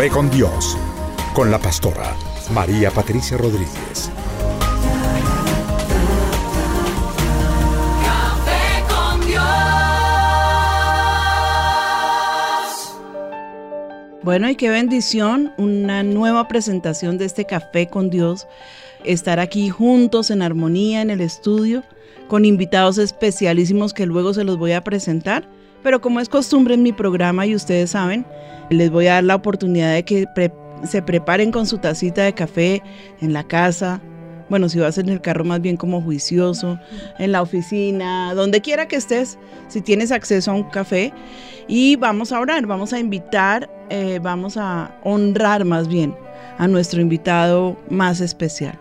Café con Dios, con la pastora María Patricia Rodríguez. Café con Dios. Bueno, y qué bendición, una nueva presentación de este Café con Dios, estar aquí juntos en armonía en el estudio, con invitados especialísimos que luego se los voy a presentar. Pero como es costumbre en mi programa y ustedes saben, les voy a dar la oportunidad de que se preparen con su tacita de café en la casa. Bueno, si vas en el carro más bien como juicioso, en la oficina, donde quiera que estés, si tienes acceso a un café. Y vamos a orar, vamos a invitar, eh, vamos a honrar más bien a nuestro invitado más especial.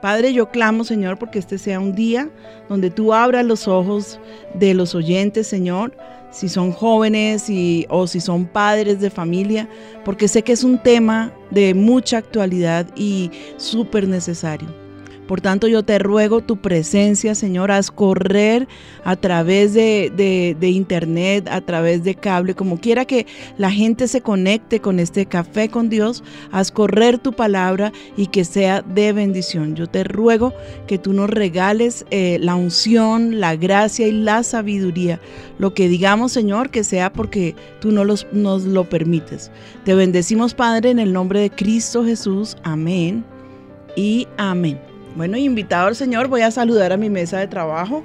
Padre, yo clamo, Señor, porque este sea un día donde tú abras los ojos de los oyentes, Señor, si son jóvenes y, o si son padres de familia, porque sé que es un tema de mucha actualidad y súper necesario. Por tanto, yo te ruego tu presencia, Señor, haz correr a través de, de- internet, a través de cable, como quiera que la gente se conecte con este café con Dios, haz correr tu palabra y que sea de bendición. Yo te ruego que tú nos regales eh, la unción, la gracia y la sabiduría. Lo que digamos, Señor, que sea porque tú no los- nos lo permites. Te bendecimos, Padre, en el nombre de Cristo Jesús. Amén y amén. Bueno, y invitado al Señor, voy a saludar a mi mesa de trabajo.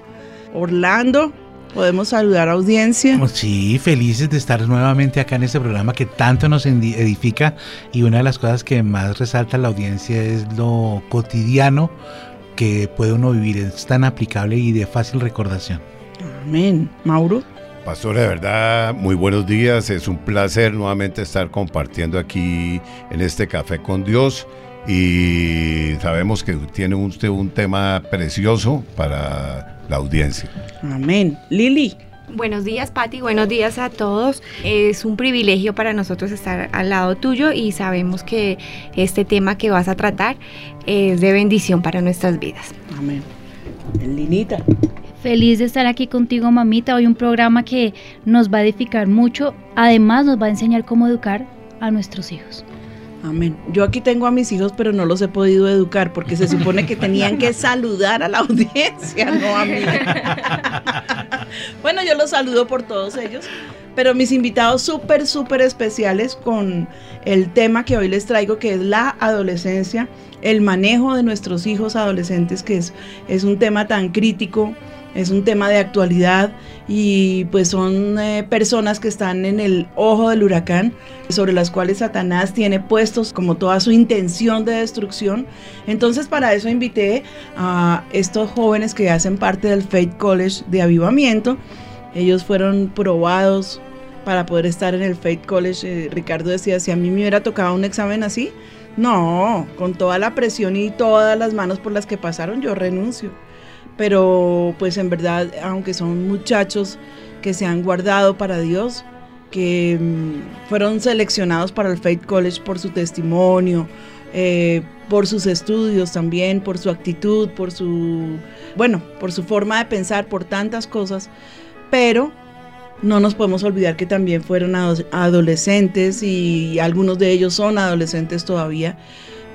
Orlando, podemos saludar a audiencia. Oh, Sí, felices de estar nuevamente acá en este programa que tanto nos edifica y una de las cosas que más resalta la audiencia es lo cotidiano que puede uno vivir, es tan aplicable y de fácil recordación. Amén. Mauro. Pastor, de verdad, muy buenos días. Es un placer nuevamente estar compartiendo aquí en este café con Dios. Y sabemos que tiene usted un tema precioso para la audiencia. Amén. Lili. Buenos días, Patti. Buenos días a todos. Es un privilegio para nosotros estar al lado tuyo y sabemos que este tema que vas a tratar es de bendición para nuestras vidas. Amén. Linita. Feliz de estar aquí contigo, mamita. Hoy un programa que nos va a edificar mucho. Además, nos va a enseñar cómo educar a nuestros hijos. Amén. Yo aquí tengo a mis hijos, pero no los he podido educar porque se supone que tenían que saludar a la audiencia, no a mí. bueno, yo los saludo por todos ellos, pero mis invitados súper, súper especiales con el tema que hoy les traigo, que es la adolescencia, el manejo de nuestros hijos adolescentes, que es, es un tema tan crítico, es un tema de actualidad y pues son eh, personas que están en el ojo del huracán, sobre las cuales Satanás tiene puestos como toda su intención de destrucción. Entonces para eso invité a estos jóvenes que hacen parte del Faith College de Avivamiento. Ellos fueron probados para poder estar en el Faith College. Eh, Ricardo decía, si a mí me hubiera tocado un examen así, no, con toda la presión y todas las manos por las que pasaron, yo renuncio. Pero pues en verdad, aunque son muchachos que se han guardado para Dios, que mm, fueron seleccionados para el Faith College por su testimonio, eh, por sus estudios también, por su actitud, por su, bueno, por su forma de pensar, por tantas cosas, pero No nos podemos olvidar que también fueron ado- adolescentes y algunos de ellos son adolescentes todavía,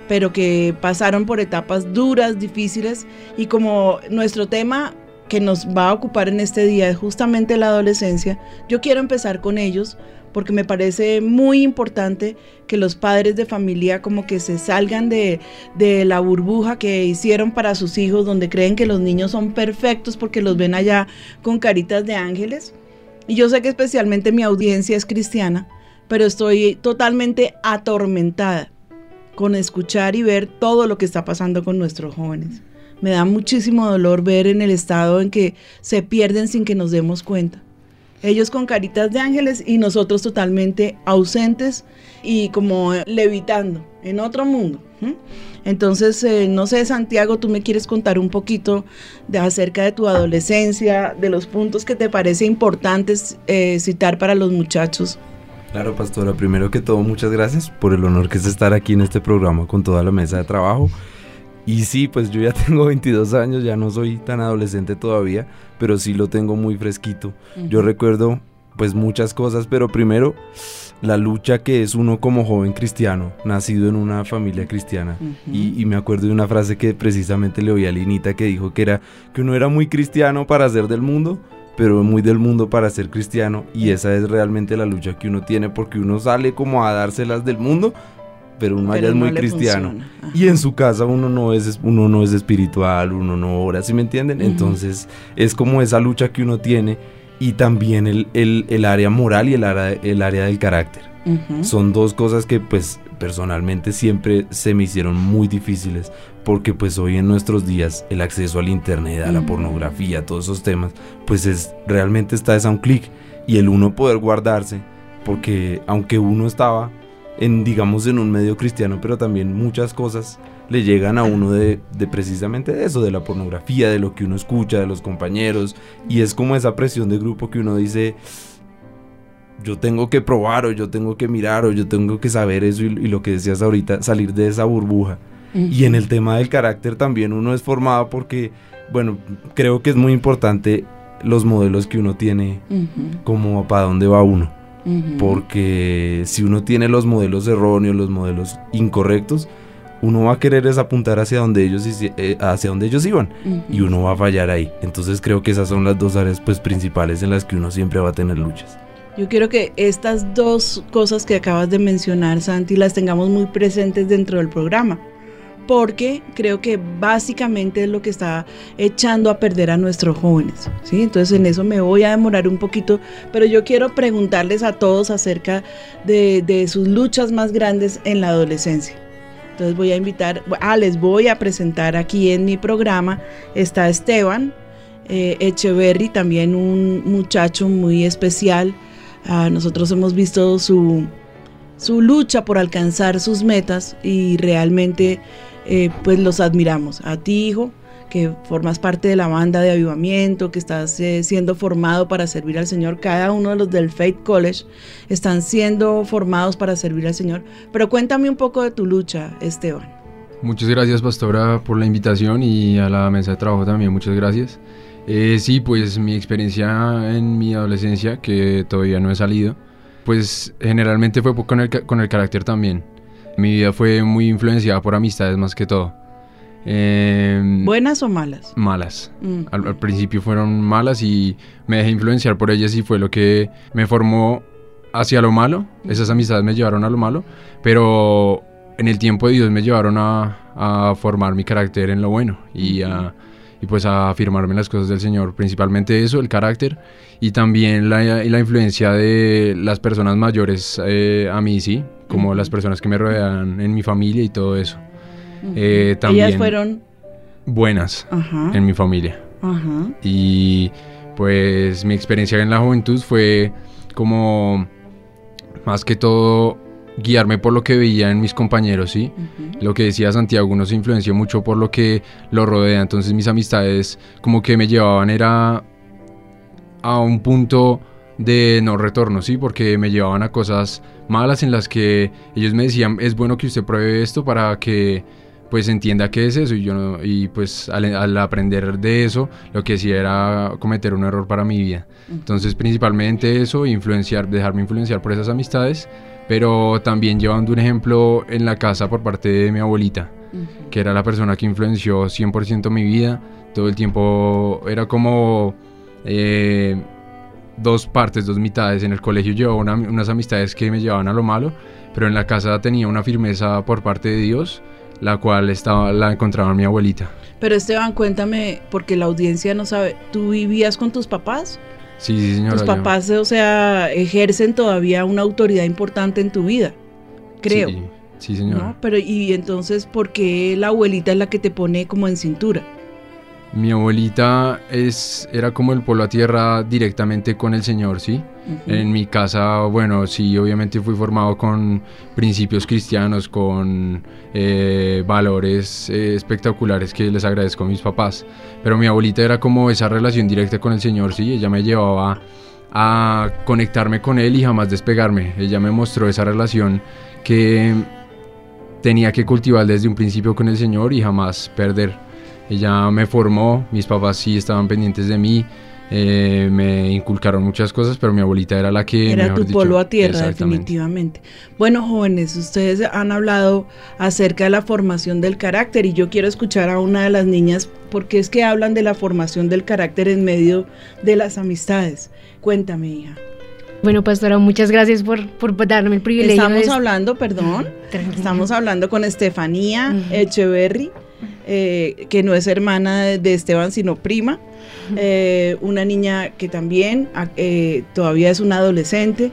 pero que pasaron por etapas duras, difíciles y como nuestro tema que nos va a ocupar en este día es justamente la adolescencia, yo quiero empezar con ellos porque me parece muy importante que los padres de familia como que se salgan de, de la burbuja que hicieron para sus hijos, donde creen que los niños son perfectos porque los ven allá con caritas de ángeles. Y yo sé que especialmente mi audiencia es cristiana, pero estoy totalmente atormentada con escuchar y ver todo lo que está pasando con nuestros jóvenes. Me da muchísimo dolor ver en el estado en que se pierden sin que nos demos cuenta. Ellos con caritas de ángeles y nosotros totalmente ausentes y como levitando en otro mundo. Entonces, eh, no sé, Santiago, tú me quieres contar un poquito de acerca de tu adolescencia, de los puntos que te parece importantes eh, citar para los muchachos. Claro, pastora, primero que todo, muchas gracias por el honor que es estar aquí en este programa con toda la mesa de trabajo. Y sí, pues yo ya tengo 22 años, ya no soy tan adolescente todavía, pero sí lo tengo muy fresquito. Yo recuerdo pues muchas cosas, pero primero la lucha que es uno como joven cristiano, nacido en una familia cristiana. y, y me acuerdo de una frase que precisamente le oí a Linita que dijo que era que uno era muy cristiano para ser del mundo, pero muy del mundo para ser cristiano. Y esa es realmente la lucha que uno tiene porque uno sale como a dárselas del mundo, pero uno allá es muy cristiano. Y en su casa uno no es, uno no es espiritual, uno no ora, ¿sí me entienden? Entonces es como esa lucha que uno tiene y también el, el- el área moral y el área, el área del carácter. Son dos cosas que pues personalmente siempre se me hicieron muy difíciles porque pues hoy en nuestros días el acceso al internet, a la pornografía, todos esos temas, pues es realmente está es a un clic. Y el uno poder guardarse porque aunque uno estaba en digamos en un medio cristiano, pero también muchas cosas le llegan a uno de, de precisamente de eso, de la pornografía, de lo que uno escucha, de los compañeros y es como esa presión de grupo que uno dice yo tengo que probar o yo tengo que mirar o yo tengo que saber eso y, y lo que decías ahorita, salir de esa burbuja. Y en el tema del carácter también uno es formado porque, bueno, creo que es muy importante los modelos que uno tiene Ujú, como para dónde va uno. Porque si uno tiene los modelos erróneos, los modelos incorrectos, uno va a querer es apuntar hacia donde ellos, eh, hacia donde ellos iban y uno va a fallar ahí. Entonces creo que esas son las dos áreas pues principales en las que uno siempre va a tener luchas. Yo quiero que estas dos cosas que acabas de mencionar, Santi, las tengamos muy presentes dentro del programa, porque creo que básicamente es lo que está echando a perder a nuestros jóvenes. ¿sí? Entonces en eso me voy a demorar un poquito, pero yo quiero preguntarles a todos acerca de, sus luchas más grandes en la adolescencia. Entonces voy a invitar, ah, les voy a presentar aquí en mi programa, está Esteban eh, Echeverry, también un muchacho muy especial. Ah, nosotros hemos visto su, su lucha por alcanzar sus metas y realmente eh, pues los admiramos. A ti, hijo, que formas parte de la banda de avivamiento, que estás eh, siendo formado para servir al Señor. Cada uno de los del Faith College están siendo formados para servir al Señor. Pero cuéntame un poco de tu lucha, Esteban. Muchas gracias, Pastora, por la invitación y a la mesa de trabajo también, muchas gracias. Eh, sí, pues mi experiencia en mi adolescencia, que todavía no he salido, pues generalmente fue con el, con el carácter también. Mi vida fue muy influenciada por amistades más que todo. Em, ¿Buenas o malas? malas. Mm. Al, al principio fueron malas y me dejé influenciar por ellas y fue lo que me formó hacia lo malo. Esas amistades me llevaron a lo malo, pero en el tiempo de Dios me llevaron a, a formar mi carácter en lo bueno y, a, y pues a afirmarme las cosas del Señor. Principalmente eso, el carácter y también la, la influencia de las personas mayores eh, a mí, sí, como Ujú. las personas que me rodean en mi familia y todo eso. Ujú. Eh, Ellas también- fueron... Buenas Ajá, en mi familia. ajá. Y pues mi experiencia en la juventud fue como más que todo guiarme por lo que veía en mis compañeros, ¿sí? Lo que decía Santiago, uno se influenció mucho por lo que lo rodea, entonces mis amistades como que me llevaban era a un punto de no retorno, ¿sí? Porque me llevaban a cosas malas en las que ellos me decían, es bueno que usted pruebe esto para que pues entienda qué es eso y yo no- y pues al, al aprender de eso lo que hacía era cometer un error para mi vida. Entonces principalmente eso influenciar dejarme influenciar por esas amistades pero también llevando un ejemplo en la casa por parte de mi abuelita que era la persona que influenció 100% mi vida todo el tiempo era como eh, dos partes, dos mitades. En el colegio llevaba una- unas amistades que me llevaban a lo malo, pero en la casa tenía una firmeza por parte de Dios, la cual estaba, la encontraba en mi abuelita. Pero Esteban, cuéntame, porque la audiencia no sabe, ¿tú vivías con tus papás? Sí, sí, señora. Tus yo- papás, o sea, ejercen todavía una autoridad importante en tu vida, creo. Sí, sí, señora. ¿no? Pero y entonces, ¿por qué la abuelita es la que te pone como en cintura? Mi abuelita es, era como el polo a tierra directamente con el Señor, ¿sí? En mi casa, bueno, sí, obviamente fui formado con principios cristianos, con eh, valores eh, espectaculares que les agradezco a mis papás. Pero mi abuelita era como esa relación directa con el Señor, sí, ella me llevaba a conectarme con Él y jamás despegarme. Ella me mostró esa relación que tenía que cultivar desde un principio con el Señor y jamás perder. Ella me formó, mis papás sí estaban pendientes de mí, eh, me inculcaron muchas cosas, pero mi abuelita era la que... Era mejor tu dicho, polo a tierra, definitivamente. Bueno, jóvenes, ustedes han hablado acerca de la formación del carácter y yo quiero escuchar a una de las niñas porque es que hablan de la formación del carácter en medio de las amistades. Cuéntame, hija. Bueno, pastora, muchas gracias por, por darme el privilegio. Estamos de- hablando, perdón, estamos hablando con Estefanía. Echeverry, eh, que no es hermana de- Esteban, sino prima. Eh, una niña que también eh, todavía es una adolescente,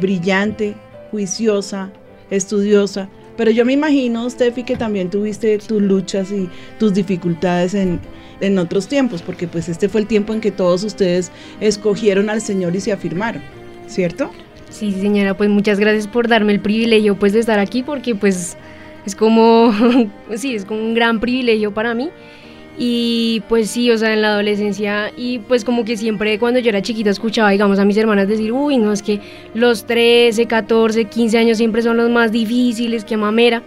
brillante, juiciosa, estudiosa. Pero yo me imagino, Steffi, que también tuviste tus luchas y tus dificultades en, en otros tiempos, porque pues este fue el tiempo en que todos ustedes escogieron al Señor y se afirmaron, ¿cierto? Sí, señora, pues muchas gracias por darme el privilegio pues de estar aquí porque pues es como, sí, es como un gran privilegio para mí. Y pues sí, o sea, en la adolescencia y pues como que siempre cuando yo era chiquita escuchaba, digamos, a mis hermanas decir, uy, no, es que los 13, 14, 15 años siempre son los más difíciles, que mamera.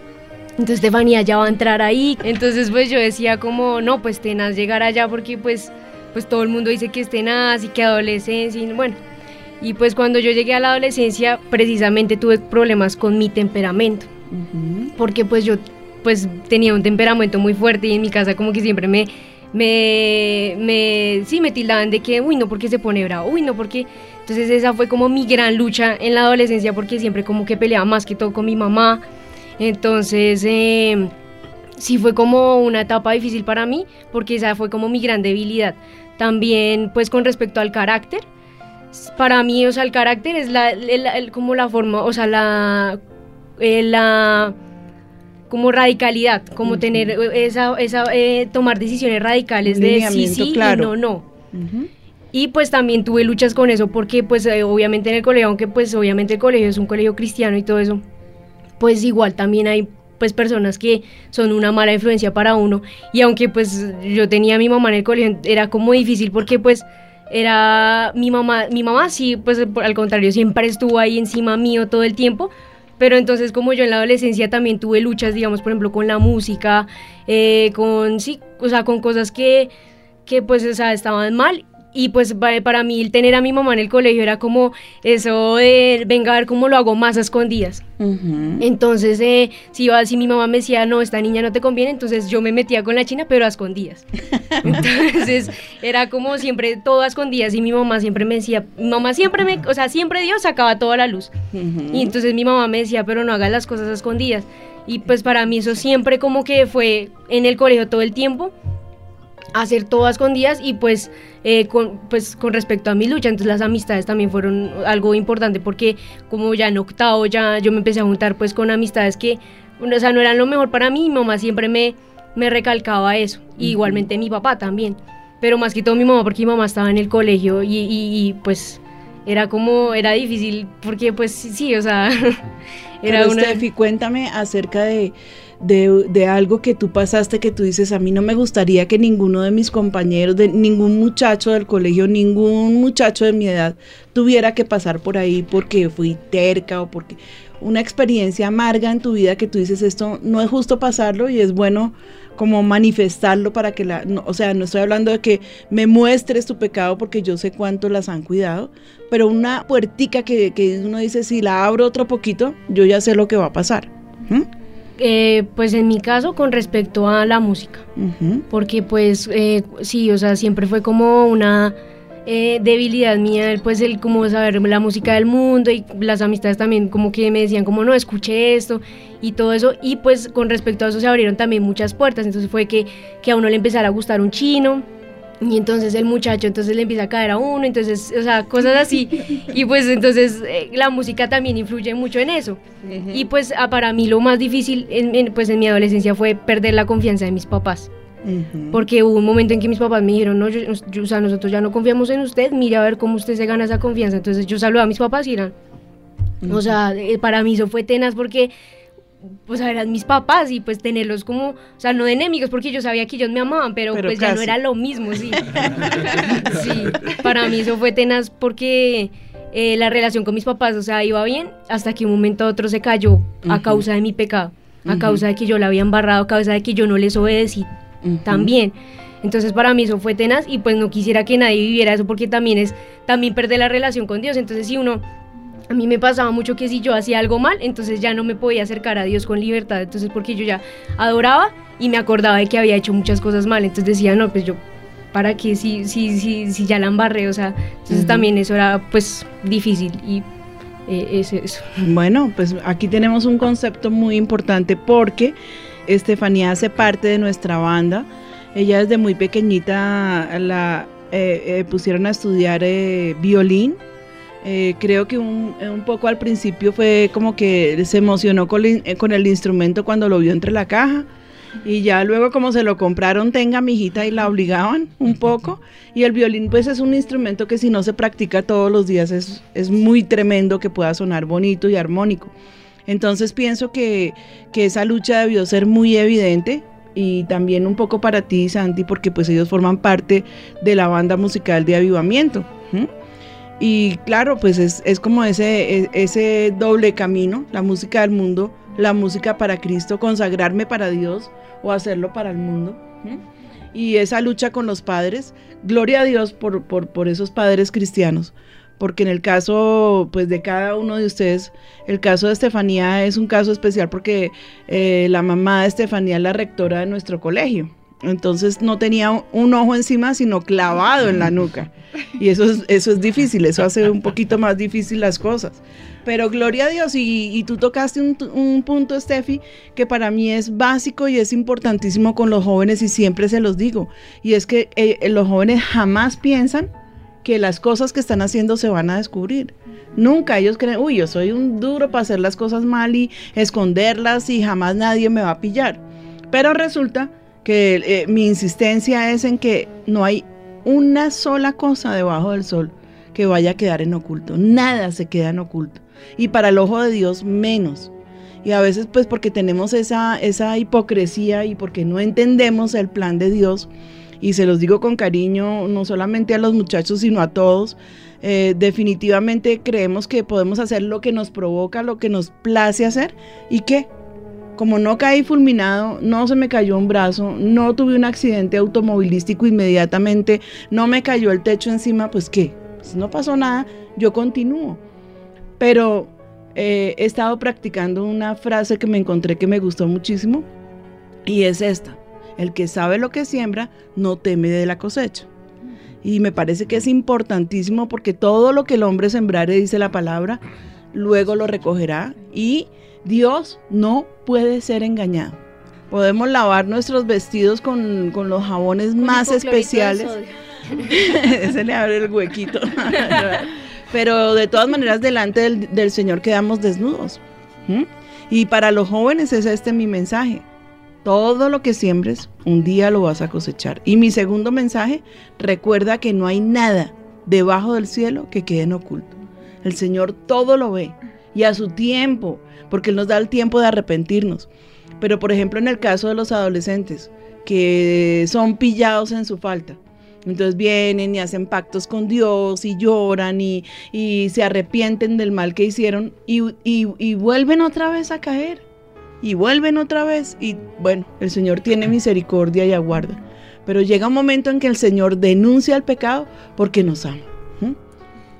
Entonces Estefanía ya va a entrar ahí. Entonces pues yo decía como, no, pues tenaz llegar allá porque pues, pues todo el mundo dice que es tenaz y que adolescencia y bueno. Y pues cuando yo llegué a la adolescencia precisamente tuve problemas con mi temperamento porque pues yo pues tenía un temperamento muy fuerte y en mi casa como que siempre me me, me sí me tildaban de que uy no porque se pone bravo uy no porque entonces esa fue como mi gran lucha en la adolescencia porque siempre como que peleaba más que todo con mi mamá. Entonces eh, sí fue como una etapa difícil para mí porque esa fue como mi gran debilidad. También pues con respecto al carácter para mí, o sea, el carácter es la, el- el- como la forma, o sea, la, eh, la como radicalidad, como Ujú. tener eh, esa, esa eh, tomar decisiones radicales Un de sí, sí claro. y no, no. Ujú. Y pues también tuve luchas con eso porque pues eh, obviamente en el colegio, aunque pues obviamente el colegio es un colegio cristiano y todo eso, pues igual también hay pues personas que son una mala influencia para uno y aunque pues yo tenía a mi mamá en el colegio era como difícil porque pues era mi mamá, mi mamá sí pues al contrario siempre estuvo ahí encima mío todo el tiempo, pero entonces como yo en la adolescencia también tuve luchas digamos por ejemplo con la música, eh, con sí, o sea con cosas que que pues o sea, estaban mal y pues pa- para mí el tener a mi mamá en el colegio era como eso de venga a ver cómo lo hago más a escondidas. Entonces, eh, si, iba, si mi mamá me decía, no, esta niña no te conviene, entonces yo me metía con la china, pero a escondidas. Entonces, era como siempre todo a escondidas y mi mamá siempre me decía, mi mamá siempre me, o sea, siempre Dios sacaba toda la luz. Y entonces mi mamá me decía, pero no hagas las cosas a escondidas. Y pues para mí eso siempre como que fue en el colegio todo el tiempo, hacer todo a escondidas y pues, eh, con, pues con respecto a mi lucha, entonces las amistades también fueron algo importante porque como ya en octavo ya yo me empecé a juntar pues con amistades que, o sea, no eran lo mejor para mí, mi mamá siempre me, me recalcaba eso, y igualmente mi papá también, pero más que todo mi mamá porque mi mamá estaba en el colegio y, y- y, pues era como, era difícil porque pues sí, sí, o sea, era Pero una... Steffi, cuéntame acerca de, de, de algo que tú pasaste que tú dices, a mí no me gustaría que ninguno de mis compañeros, de ningún muchacho del colegio, ningún muchacho de mi edad tuviera que pasar por ahí porque fui terca o porque una experiencia amarga en tu vida que tú dices, esto no es justo pasarlo y es bueno como manifestarlo para que la, o sea, no estoy hablando de que me muestres tu pecado porque yo sé cuánto las han cuidado, pero una puertica que, que uno dice, si la abro otro poquito, yo ya sé lo que va a pasar. ¿Mm? Eh, pues en mi caso con respecto a la música, porque pues eh, sí, o sea, siempre fue como una eh, debilidad mía, pues el como saber la música del mundo y las amistades también como que me decían como no, escuché esto y todo eso, y pues con respecto a eso se abrieron también muchas puertas, entonces fue que, que a uno le empezara a gustar un chino. Y entonces el muchacho entonces le empieza a caer a uno, entonces, o sea, cosas así. Y pues entonces eh, la música también influye mucho en eso. Y pues ah, para mí lo más difícil en, en, pues en mi adolescencia fue perder la confianza de mis papás. Ujú. Porque hubo un momento en que mis papás me dijeron, no, yo- yo- o sea, nosotros ya no confiamos en usted, mire a ver cómo usted se gana esa confianza. Entonces yo saludé a mis papás y eran, o sea, eh, para mí eso fue tenaz porque, pues eran mis papás y pues tenerlos como, o sea, no de enemigos porque yo sabía que ellos me amaban, pero, Pero pues ya no era lo mismo, sí. sí, para mí eso fue tenaz porque eh, la relación con mis papás, o sea, iba bien hasta que un momento a otro se cayó a causa de mi pecado, a causa de que yo la había embarrado, a causa de que yo no les obedecí Ujú. también. Entonces para mí eso fue tenaz y pues no quisiera que nadie viviera eso porque también es también perder la relación con Dios. Entonces si uno a mí me pasaba mucho que si yo hacía algo mal, entonces ya no me podía acercar a Dios con libertad. Entonces porque yo ya adoraba y me acordaba de que había hecho muchas cosas mal. Entonces decía, no, pues yo para qué si si si si ya la embarré, o sea, entonces también eso era pues difícil y eh, es eso. Bueno, pues aquí tenemos un concepto muy importante porque Estefanía hace parte de nuestra banda. Ella desde muy pequeñita la eh, eh, pusieron a estudiar violín. Eh, creo que un, un poco al principio fue como que se emocionó con, el- eh, con el instrumento cuando lo vio entre la caja. Y ya luego como se lo compraron, tenga mi y la obligaban un poco. Y el violín pues es un instrumento que si no se practica todos los días es, es muy tremendo que pueda sonar bonito y armónico. Entonces pienso que, que esa lucha debió ser muy evidente y también un poco para ti, Santi, porque pues ellos forman parte de la banda musical de Avivamiento. Y claro, pues es, es como ese, e- ese doble camino, la música del mundo, la música para Cristo, consagrarme para Dios o hacerlo para el mundo. Y esa lucha con los padres, gloria a Dios por, por, por esos padres cristianos, porque en el caso pues de cada uno de ustedes, el caso de Estefanía es un caso especial porque eh, la mamá de Estefanía es la rectora de nuestro colegio. Entonces no tenía un- ojo encima, sino clavado en la nuca. Y eso es, eso es difícil, eso hace un poquito más difícil las cosas. Pero gloria a Dios, y, tú tocaste un, un punto, Steffi, que para mí es básico y es importantísimo con los jóvenes y siempre se los digo. Y es que eh, los jóvenes jamás piensan que las cosas que están haciendo se van a descubrir. Nunca ellos creen, uy, yo soy un duro para hacer las cosas mal y esconderlas y jamás nadie me va a pillar. Pero resulta que eh, mi insistencia es en que no hay una sola cosa debajo del sol que vaya a quedar en oculto. Nada se queda en oculto. Y para el ojo de Dios menos. Y a veces pues porque tenemos esa, esa hipocresía y porque no entendemos el plan de Dios, y se los digo con cariño, no solamente a los muchachos, sino a todos, eh, definitivamente creemos que podemos hacer lo que nos provoca, lo que nos place hacer, y que como no caí fulminado, no se me cayó un brazo, no tuve un accidente automovilístico inmediatamente, no me cayó el techo encima, pues qué, pues no pasó nada, yo continúo. Pero eh, he estado practicando una frase que me encontré que me gustó muchísimo y es esta, el que sabe lo que siembra no teme de la cosecha. Y me parece que es importantísimo porque todo lo que el hombre sembrare, dice la palabra, luego lo recogerá y Dios no puede ser engañado. Podemos lavar nuestros vestidos con, con los jabones más especiales. Se le abre el huequito. Pero de todas maneras, delante del, del Señor quedamos desnudos. ¿Mm? Y para los jóvenes es este mi mensaje. Todo lo que siembres, un día lo vas a cosechar. Y mi segundo mensaje, recuerda que no hay nada debajo del cielo que quede en oculto. El Señor todo lo ve y a su tiempo, porque Él nos da el tiempo de arrepentirnos. Pero por ejemplo en el caso de los adolescentes, que son pillados en su falta. Entonces vienen y hacen pactos con Dios y lloran y, y se arrepienten del mal que hicieron y, y- y vuelven otra vez a caer. Y vuelven otra vez. Y bueno, el Señor tiene misericordia y aguarda. Pero llega un momento en que el Señor denuncia el pecado porque nos ama.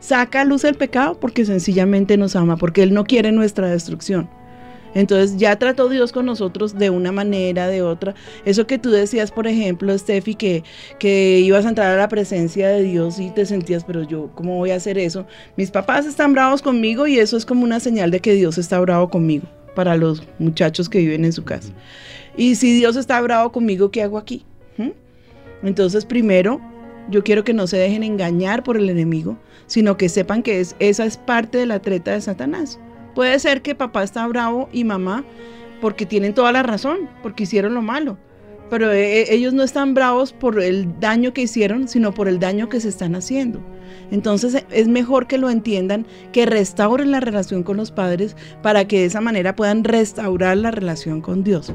Saca a luz el pecado porque sencillamente nos ama, porque Él no quiere nuestra destrucción. Entonces ya trató Dios con nosotros de una manera, de otra. Eso que tú decías, por ejemplo, Steffi, que, que ibas a entrar a la presencia de Dios y te sentías, pero yo, ¿cómo voy a hacer eso? Mis papás están bravos conmigo y eso es como una señal de que Dios está bravo conmigo para los muchachos que viven en su casa. Y si Dios está bravo conmigo, ¿qué hago aquí? ¿Mm? Entonces, primero, yo quiero que no se dejen engañar por el enemigo, sino que sepan que es, esa es parte de la treta de Satanás. Puede ser que papá está bravo y mamá porque tienen toda la razón, porque hicieron lo malo. Pero eh, ellos no están bravos por el daño que hicieron, sino por el daño que se están haciendo. Entonces es mejor que lo entiendan, que restauren la relación con los padres para que de esa manera puedan restaurar la relación con Dios.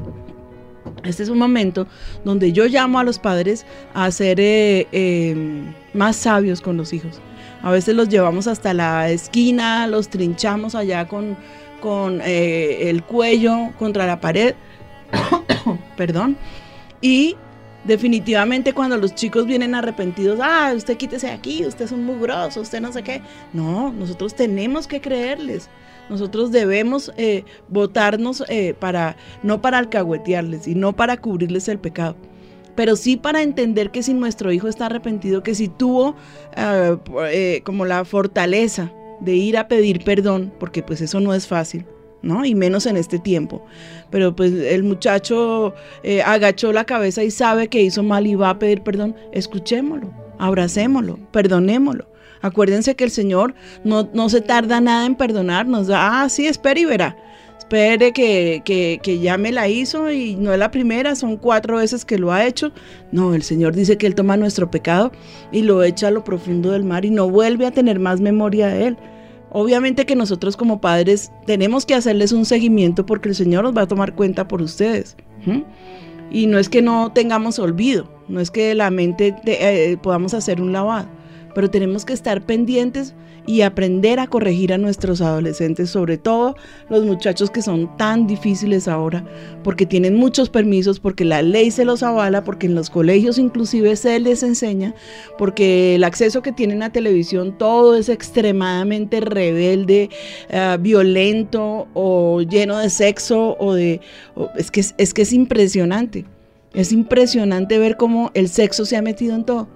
Este es un momento donde yo llamo a los padres a ser eh, eh, más sabios con los hijos. A veces los llevamos hasta la esquina, los trinchamos allá con, con eh, el cuello contra la pared. Perdón. Y definitivamente cuando los chicos vienen arrepentidos, ah, usted quítese de aquí, usted es un mugroso, usted no sé qué. No, nosotros tenemos que creerles. Nosotros debemos eh, votarnos eh, para, no para alcahuetearles y no para cubrirles el pecado, pero sí para entender que si nuestro hijo está arrepentido, que si tuvo eh, eh, como la fortaleza de ir a pedir perdón, porque pues eso no es fácil, ¿no? Y menos en este tiempo. Pero pues el muchacho eh, agachó la cabeza y sabe que hizo mal y va a pedir perdón. Escuchémoslo, abracémoslo, perdonémoslo. Acuérdense que el Señor no, no se tarda nada en perdonarnos. Ah, sí, espere y verá. Espere que, que, que ya me la hizo y no es la primera, son cuatro veces que lo ha hecho. No, el Señor dice que Él toma nuestro pecado y lo echa a lo profundo del mar y no vuelve a tener más memoria de Él. Obviamente que nosotros como padres tenemos que hacerles un seguimiento porque el Señor nos va a tomar cuenta por ustedes. Y no es que no tengamos olvido, no es que la mente te- eh, podamos hacer un lavado, pero tenemos que estar pendientes y aprender a corregir a nuestros adolescentes, sobre todo los muchachos que son tan difíciles ahora, porque tienen muchos permisos, porque la ley se los avala, porque en los colegios inclusive se les enseña, porque el acceso que tienen a televisión todo es extremadamente rebelde, eh, violento o lleno de sexo o de... es, que, es que es impresionante. Es impresionante ver cómo el sexo se ha metido en todo.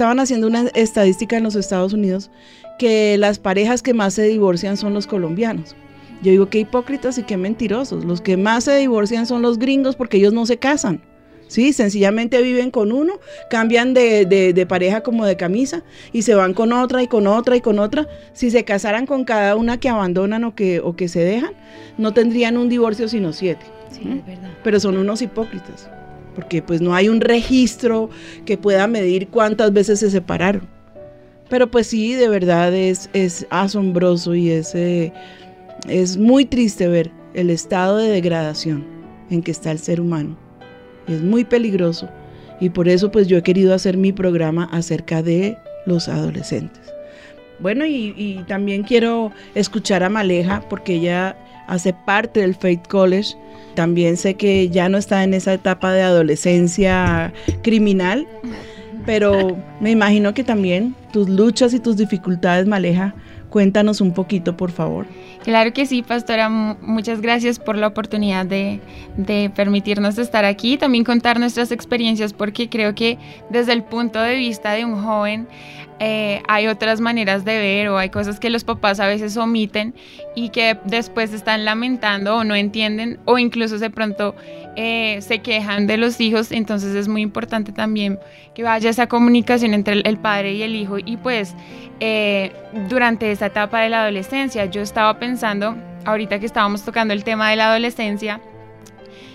Estaban haciendo una estadística en los Estados Unidos que las parejas que más se divorcian son los colombianos. Yo digo, qué hipócritas y qué mentirosos. Los que más se divorcian son los gringos porque ellos no se casan. Sí, sencillamente viven con uno, cambian de, de- de pareja como de camisa y se van con otra y con otra y con otra. Si se casaran con cada una que abandonan o que, o que se dejan, no tendrían un divorcio sino siete. Sí, ¿Mm? es verdad. pero son unos hipócritas, porque pues no hay un registro que pueda medir cuántas veces se separaron. Pero pues sí, de verdad es, es asombroso y es, eh, es muy triste ver el estado de degradación en que está el ser humano. Es muy peligroso y por eso pues yo he querido hacer mi programa acerca de los adolescentes. Bueno, y, y también quiero escuchar a Maleja porque ella hace parte del Faith College. También sé que ya no está en esa etapa de adolescencia criminal, pero me imagino que también tus luchas y tus dificultades, Maleja, cuéntanos un poquito, por favor. Claro que sí, pastora. mu- Muchas gracias por la oportunidad de, de permitirnos estar aquí y también contar nuestras experiencias porque creo que desde el punto de vista de un joven eh, hay otras maneras de ver o hay cosas que los papás a veces omiten y que después están lamentando o no entienden o incluso de pronto eh, se quejan de los hijos. Entonces es muy importante también que vaya esa comunicación entre el, el padre y el hijo y pues eh, durante esta etapa de la adolescencia yo estaba pensando, ahorita que estábamos tocando el tema de la adolescencia,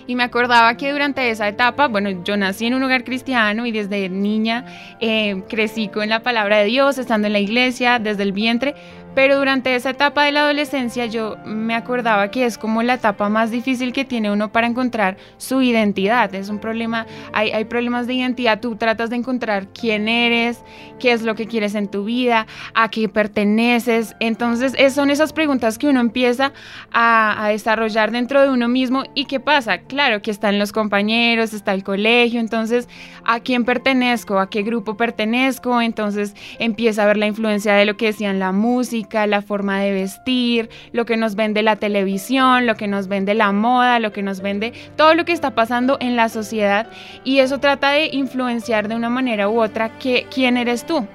y me acordaba que durante esa etapa, bueno, yo nací en un hogar cristiano y desde niña eh, crecí con la palabra de Dios, estando en la iglesia, desde el vientre, Pero durante esa etapa de la adolescencia yo me acordaba que es como la etapa más difícil que tiene uno para encontrar su identidad. Es un problema, hay, hay problemas de identidad, tú tratas de encontrar quién eres, qué es lo que quieres en tu vida, a qué perteneces. Entonces es- son esas preguntas que uno empieza a, a desarrollar dentro de uno mismo. ¿Y qué pasa? Claro que están los compañeros, está el colegio, entonces a quién pertenezco, a qué grupo pertenezco, entonces empieza a ver la influencia de lo que decían la música, la forma de vestir, lo que nos vende la televisión, lo que nos vende la moda, lo que nos vende todo lo que está pasando en la sociedad y eso trata de influenciar de una manera u otra que, quién eres tú.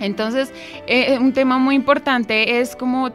Entonces, eh, un tema muy importante es como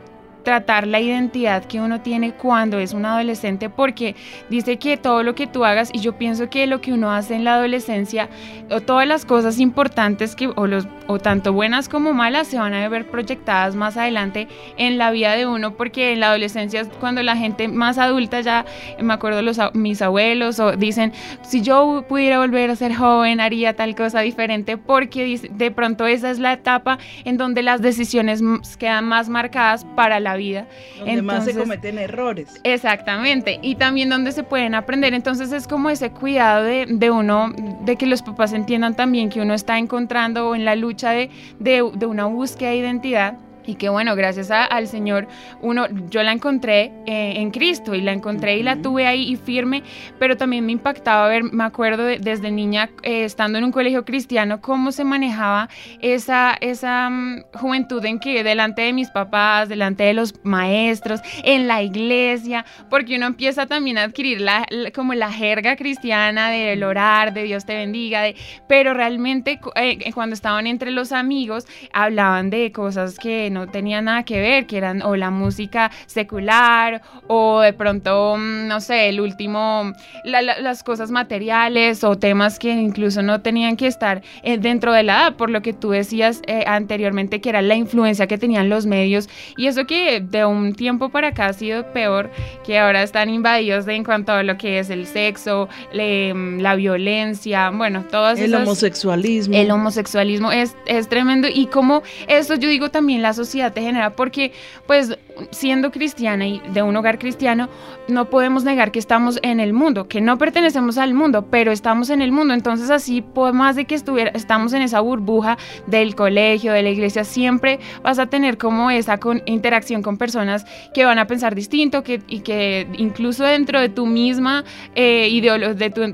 tratar la identidad que uno tiene cuando es un adolescente porque dice que todo lo que tú hagas y yo pienso que lo que uno hace en la adolescencia o todas las cosas importantes que o los o tanto buenas como malas se van a ver proyectadas más adelante en la vida de uno porque en la adolescencia es cuando la gente más adulta ya me acuerdo los mis abuelos o dicen si yo pudiera volver a ser joven haría tal cosa diferente porque de pronto esa es la etapa en donde las decisiones quedan más marcadas para la vida Donde más se Entonces- cometen errores. Exactamente, y también donde se pueden aprender. Entonces es como ese cuidado de, de uno, de que los papás entiendan también que uno está encontrando o en la lucha de, de- de una búsqueda de identidad. Y que bueno, gracias a- al Señor, uno, yo la encontré eh, en Cristo y la encontré y la tuve ahí y firme, pero también me impactaba ver, me acuerdo de- desde niña, eh, estando en un colegio cristiano, cómo se manejaba esa, esa mm, juventud en que delante de mis papás, delante de los maestros, en la iglesia, porque uno empieza también a adquirir la, la- como la jerga cristiana del orar, de Dios te bendiga, de, pero realmente eh, eh, cuando estaban entre los amigos hablaban de cosas que no tenían nada que ver, que eran o la música secular o de pronto, mm, no sé, el último, la- la- las cosas materiales o temas que incluso no tenían que estar eh, dentro de la edad, por lo que tú decías eh, anteriormente que era la influencia que tenían los medios y eso que de un tiempo para acá ha sido peor, que ahora están invadidos de- en cuanto a lo que es el sexo, le- mm, la violencia, bueno, todas El esas- homosexualismo. el homosexualismo es, es tremendo y como esto yo digo también la sociedad te genera porque pues siendo cristiana y de un hogar cristiano no podemos negar que estamos en el mundo, que no pertenecemos al mundo, pero estamos en el mundo, entonces así por más de que estuviera, estamos en esa burbuja del colegio, de la iglesia, siempre vas a tener como esa con- interacción con personas que van a pensar distinto que, y que incluso dentro de tu misma eh,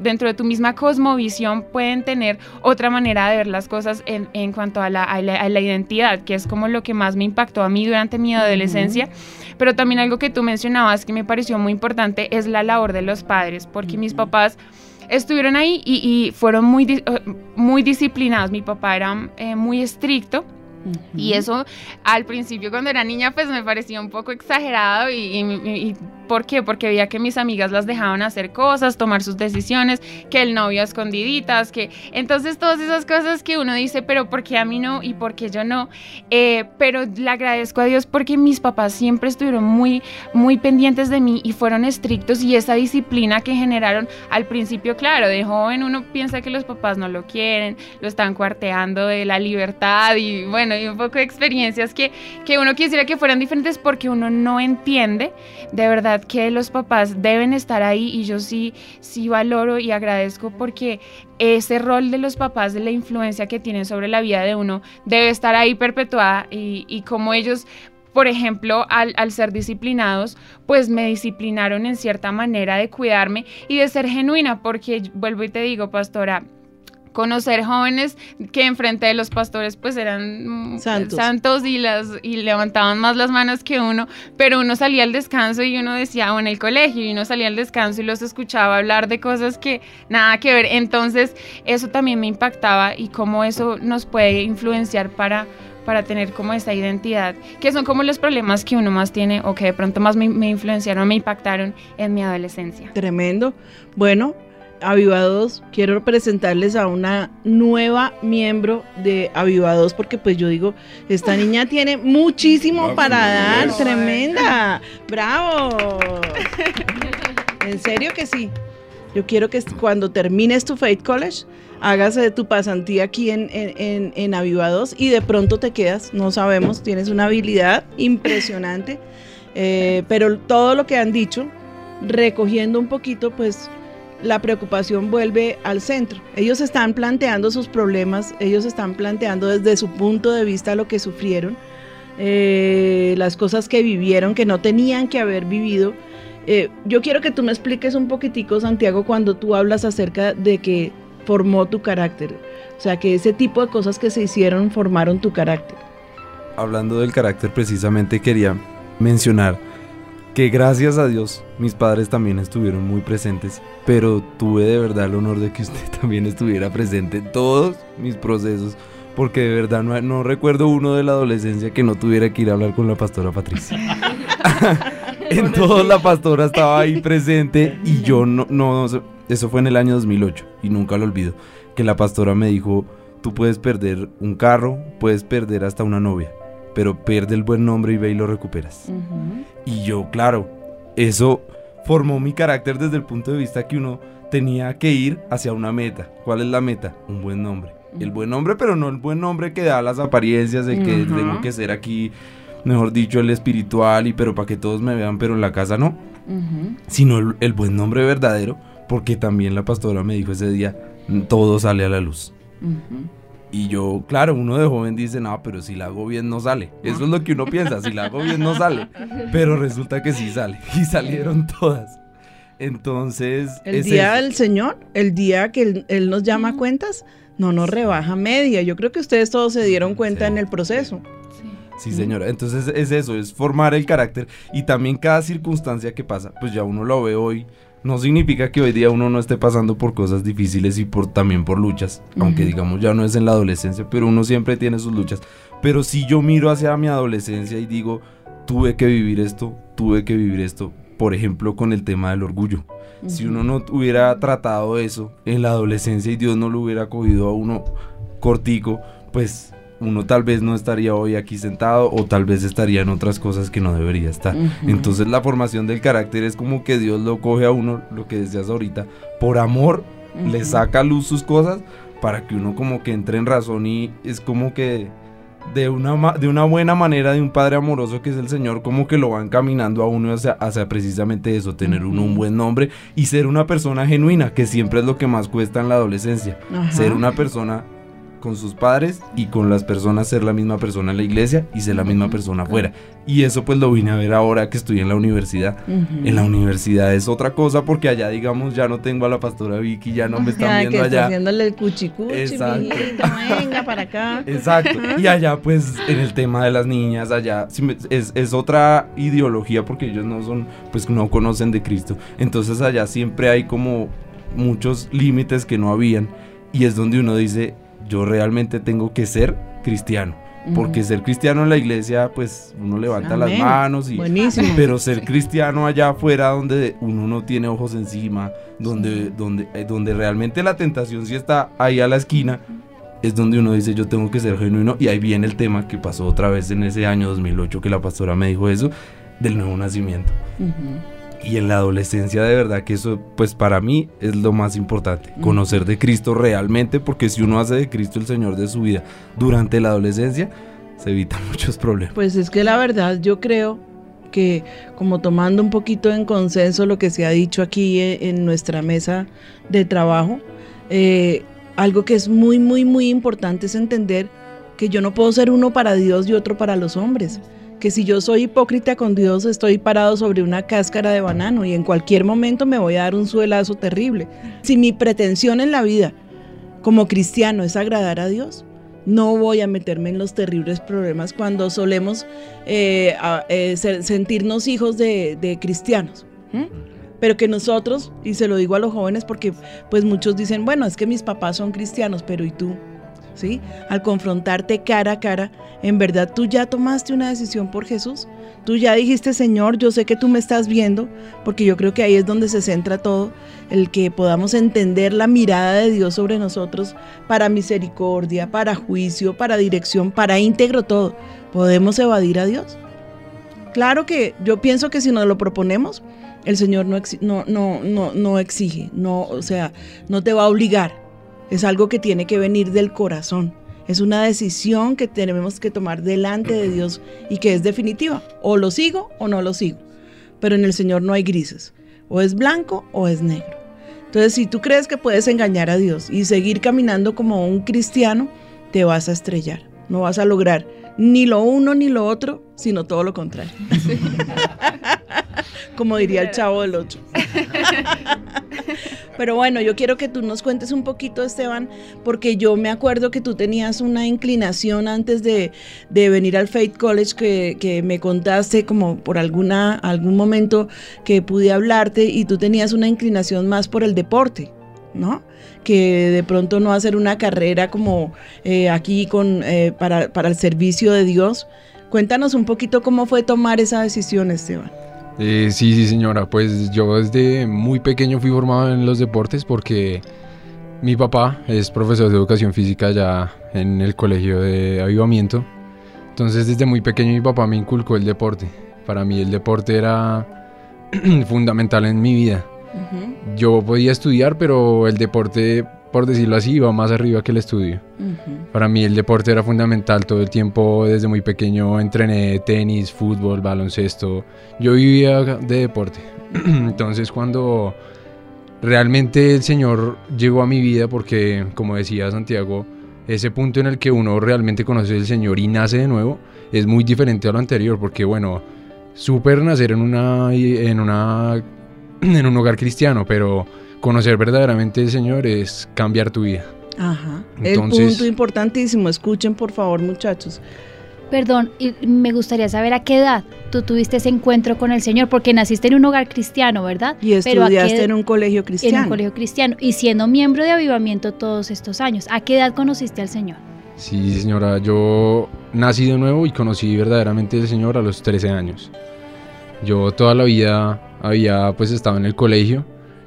dentro de tu misma cosmovisión pueden tener otra manera de ver las cosas en, en cuanto a la, la- a la identidad, que es como lo que más me impactó a mí durante mi adolescencia. Pero también algo que tú mencionabas que me pareció muy importante es la labor de los padres, porque mis papás estuvieron ahí y, y fueron muy, eh, muy disciplinados. Mi papá era eh, muy estricto. Y eso al principio cuando era niña pues me parecía un poco exagerado y, y- y- ¿por qué? Porque veía que mis amigas las dejaban hacer cosas, tomar sus decisiones, que el novio a escondiditas, que entonces todas esas cosas que uno dice, pero ¿por qué a mí no y por qué yo no? Eh, pero le agradezco a Dios porque mis papás siempre estuvieron muy, muy pendientes de mí y fueron estrictos y esa disciplina que generaron al principio, claro, de joven uno piensa que los papás no lo quieren, lo están cuarteando de la libertad y bueno, y un poco de experiencias que, que uno quisiera que fueran diferentes porque uno no entiende de verdad que los papás deben estar ahí y yo sí, sí valoro y agradezco porque ese rol de los papás, de la influencia que tienen sobre la vida de uno, debe estar ahí perpetuada y, y como ellos por ejemplo, al, al, ser disciplinados, pues me disciplinaron en cierta manera de cuidarme y de ser genuina, porque vuelvo y te digo, pastora, conocer jóvenes que enfrente de los pastores pues eran santos, santos y las y levantaban más las manos que uno, pero uno salía al descanso y uno decía, o en el colegio, y uno salía al descanso y los escuchaba hablar de cosas que nada que ver. Entonces, eso también me impactaba y cómo eso nos puede influenciar para para tener como esta identidad, que son como los problemas que uno más tiene o que de pronto más me, me influenciaron, me impactaron en mi adolescencia. Tremendo. Bueno, Avivados, quiero presentarles a una nueva miembro de Avivados porque pues yo digo, esta niña tiene muchísimo Bravo, para dar, yes. tremenda. Bravo. En serio que sí. Yo quiero que cuando termines tu Faith College, hagas eh, tu pasantía aquí en, en, en, en Avivados y de pronto te quedas, no sabemos, tienes una habilidad impresionante, eh, pero todo lo que han dicho, recogiendo un poquito, pues la preocupación vuelve al centro. Ellos están planteando sus problemas, ellos están planteando desde su punto de vista lo que sufrieron, eh, las cosas que vivieron que no tenían que haber vivido. Eh, yo quiero que tú me expliques un poquitico, Santiago, cuando tú hablas acerca de que formó tu carácter. O sea, que ese tipo de cosas que se hicieron formaron tu carácter. Hablando del carácter, precisamente quería mencionar que gracias a Dios mis padres también estuvieron muy presentes, pero tuve de verdad el honor de que usted también estuviera presente en todos mis procesos, porque de verdad no, no recuerdo uno de la adolescencia que no tuviera que ir a hablar con la pastora Patricia. en todos la pastora estaba ahí presente y yo no, no, eso fue en el año 2008 y nunca lo olvido, que la pastora me dijo, tú puedes perder un carro, puedes perder hasta una novia, pero pierde el buen nombre y ve y lo recuperas. Y yo, claro, eso formó mi carácter desde el punto de vista que uno tenía que ir hacia una meta. ¿Cuál es la meta? Un buen nombre. El buen nombre, pero no el buen nombre que da las apariencias, el que tengo que ser aquí, mejor dicho, el espiritual, y pero para que todos me vean, pero en la casa no. Sino el, el buen nombre verdadero, porque también la pastora me dijo ese día, todo sale a la luz. Y yo, claro, uno de joven dice, no, pero si la hago bien no sale. Eso es lo que uno piensa, si la hago bien no sale. Pero resulta que sí sale. Y salieron todas. Entonces... El es día eso. del Señor, el día que él, Él nos llama a cuentas, no nos rebaja media. Yo creo que ustedes todos se dieron cuenta en el proceso. Sí, señora. Entonces es eso, es formar el carácter y también cada circunstancia que pasa, pues ya uno lo ve hoy. No significa que hoy día uno no esté pasando por cosas difíciles y por también por luchas, aunque digamos ya no es en la adolescencia, pero uno siempre tiene sus luchas. Pero si yo miro hacia mi adolescencia y digo, tuve que vivir esto, tuve que vivir esto, por ejemplo, con el tema del orgullo. Si uno no hubiera tratado eso en la adolescencia y Dios no lo hubiera cogido a uno cortico, pues uno tal vez no estaría hoy aquí sentado o tal vez estaría en otras cosas que no debería estar. Entonces la formación del carácter es como que Dios lo coge a uno, lo que decías ahorita, por amor, le saca a luz sus cosas para que uno como que entre en razón y es como que de una, de una buena manera de un padre amoroso que es el Señor, como que lo va encaminando a uno hacia, hacia precisamente eso, tener uno un buen nombre y ser una persona genuina, que siempre es lo que más cuesta en la adolescencia. Ajá. Ser una persona con sus padres y con las personas ser la misma persona en la iglesia y ser la misma persona afuera. Y eso pues lo vine a ver ahora que estoy en la universidad. En la universidad es otra cosa porque allá digamos ya no tengo a la pastora Vicky, ya no me están que viendo está allá. haciéndole el cuchicuchi, Exacto. venga para acá. Exacto. Y allá, pues, en el tema de las niñas, allá es, es otra ideología porque ellos no son, pues, no conocen de Cristo. Entonces allá siempre hay como muchos límites que no habían. Y es donde uno dice, yo realmente tengo que ser cristiano. Porque ser cristiano en la iglesia, pues uno levanta las manos y. Buenísimo. Pero ser cristiano allá afuera, donde uno no tiene ojos encima, donde, donde, eh, donde realmente la tentación sí está ahí a la esquina, es donde uno dice yo tengo que ser genuino y ahí viene el tema que pasó otra vez en ese año 2008 que la pastora me dijo eso del nuevo nacimiento y en la adolescencia de verdad que eso pues para mí es lo más importante conocer de Cristo realmente porque si uno hace de Cristo el Señor de su vida durante la adolescencia se evitan muchos problemas Pues es que la verdad yo creo que como tomando un poquito en consenso lo que se ha dicho aquí eh, en nuestra mesa de trabajo, eh, algo que es muy, muy, muy importante es entender que yo no puedo ser uno para Dios y otro para los hombres. Que si yo soy hipócrita con Dios, estoy parado sobre una cáscara de banano y en cualquier momento me voy a dar un suelazo terrible. Si mi pretensión en la vida como cristiano es agradar a Dios, no voy a meterme en los terribles problemas cuando solemos eh, eh, sentirnos hijos de, cristianos. Pero que nosotros, y se lo digo a los jóvenes porque pues muchos dicen, bueno, es que mis papás son cristianos, pero ¿y tú? Al confrontarte cara a cara, en verdad tú ya tomaste una decisión por Jesús. Tú ya dijiste, Señor, yo sé que tú me estás viendo, porque yo creo que ahí es donde se centra todo, el que podamos entender la mirada de Dios sobre nosotros para misericordia, para juicio, para dirección, para íntegro todo. ¿Podemos evadir a Dios? Claro que yo pienso que si nos lo proponemos, el Señor no, no, no, no, no exige, no, o sea, no te va a obligar. Es algo que tiene que venir del corazón. Es una decisión que tenemos que tomar delante de Dios y que es definitiva. O lo sigo o no lo sigo. Pero en el Señor no hay grises. O es blanco o es negro. Entonces, si tú crees que puedes engañar a Dios y seguir caminando como un cristiano, te vas a estrellar. No vas a lograr ni lo uno ni lo otro, sino todo lo contrario. como diría el chavo del 8. Pero bueno, yo quiero que tú nos cuentes un poquito, Esteban, porque yo me acuerdo que tú tenías una inclinación antes de, de venir al Faith College que, que me contaste como por alguna, algún momento que pude hablarte y tú tenías una inclinación más por el deporte, ¿no? Que de pronto no hacer una carrera como eh, aquí con, eh, para, para el servicio de Dios. Cuéntanos un poquito cómo fue tomar esa decisión, Esteban. Eh, sí, sí, señora. Pues yo desde muy pequeño fui formado en los deportes porque mi papá es profesor de educación física ya en el colegio de avivamiento. Entonces desde muy pequeño mi papá me inculcó el deporte. Para mí el deporte era fundamental en mi vida. Yo podía estudiar, pero el deporte, por decirlo así, iba más arriba que el estudio. Para mí el deporte era fundamental todo el tiempo, desde muy pequeño entrené tenis, fútbol, baloncesto. Yo vivía de deporte. Entonces cuando realmente el Señor llegó a mi vida, porque como decía Santiago, ese punto en el que uno realmente conoce al Señor y nace de nuevo es muy diferente a lo anterior, porque bueno, súper nacer en una, en una en un hogar cristiano, pero conocer verdaderamente al Señor es cambiar tu vida. Ajá. Entonces- el punto importantísimo. Escuchen, por favor, muchachos. Perdón, y me gustaría saber a qué edad tú tuviste ese encuentro con el Señor, porque naciste en un hogar cristiano, ¿verdad? Y Pero ¿a qué- estudiaste en un colegio cristiano. En un colegio cristiano y siendo miembro de Avivamiento todos estos años. ¿A qué edad conociste al Señor? Sí, señora, yo nací de nuevo y conocí verdaderamente al Señor a los 13 años. Yo toda la vida había pues estado en el colegio,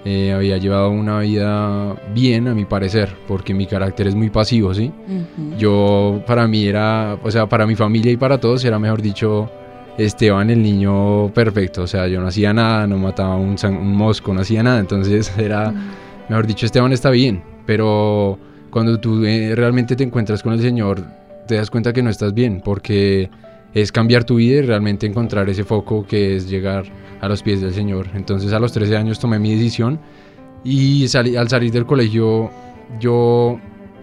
eh, había llevado una vida bien a mi parecer, porque mi carácter es muy pasivo, ¿sí? Yo para mí era, o sea, para mi familia y para todos era mejor dicho Esteban el niño perfecto, o sea, yo no hacía nada, no mataba un, mosco, no hacía nada, entonces era, mejor dicho, Esteban está bien, pero cuando tú eh, realmente te encuentras con el Señor, te das cuenta que no estás bien, porque es cambiar tu vida y realmente encontrar ese foco que es llegar a los pies del Señor. Entonces a los 13 años tomé mi decisión y salí- al salir del colegio yo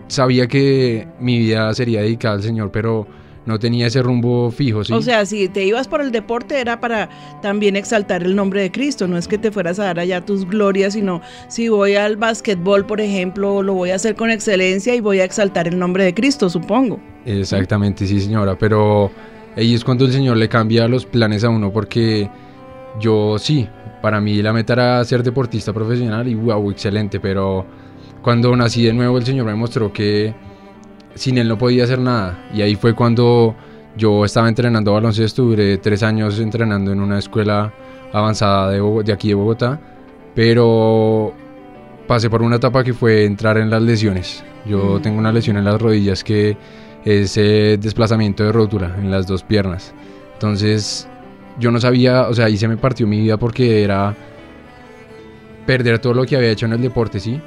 sabía que mi vida sería dedicada al Señor, pero no tenía ese rumbo fijo, ¿sí? O sea, si te ibas por el deporte era para también exaltar el nombre de Cristo, no es que te fueras a dar allá tus glorias, sino si voy al básquetbol, por ejemplo, lo voy a hacer con excelencia y voy a exaltar el nombre de Cristo, supongo. Exactamente, sí señora, pero ahí es cuando el Señor le cambia los planes a uno porque yo sí, para mí la meta era ser deportista profesional y wow, excelente, pero cuando nací de nuevo el Señor me mostró que sin Él no podía hacer nada y ahí fue cuando yo estaba entrenando baloncesto, duré tres años entrenando en una escuela avanzada de, aquí de Bogotá, pero pasé por una etapa que fue entrar en las lesiones. Yo Mm. tengo una lesión en las rodillas que es eh, desplazamiento de rótula en las dos piernas. Entonces yo no sabía, o sea, ahí se me partió mi vida porque era perder todo lo que había hecho en el deporte, ¿sí?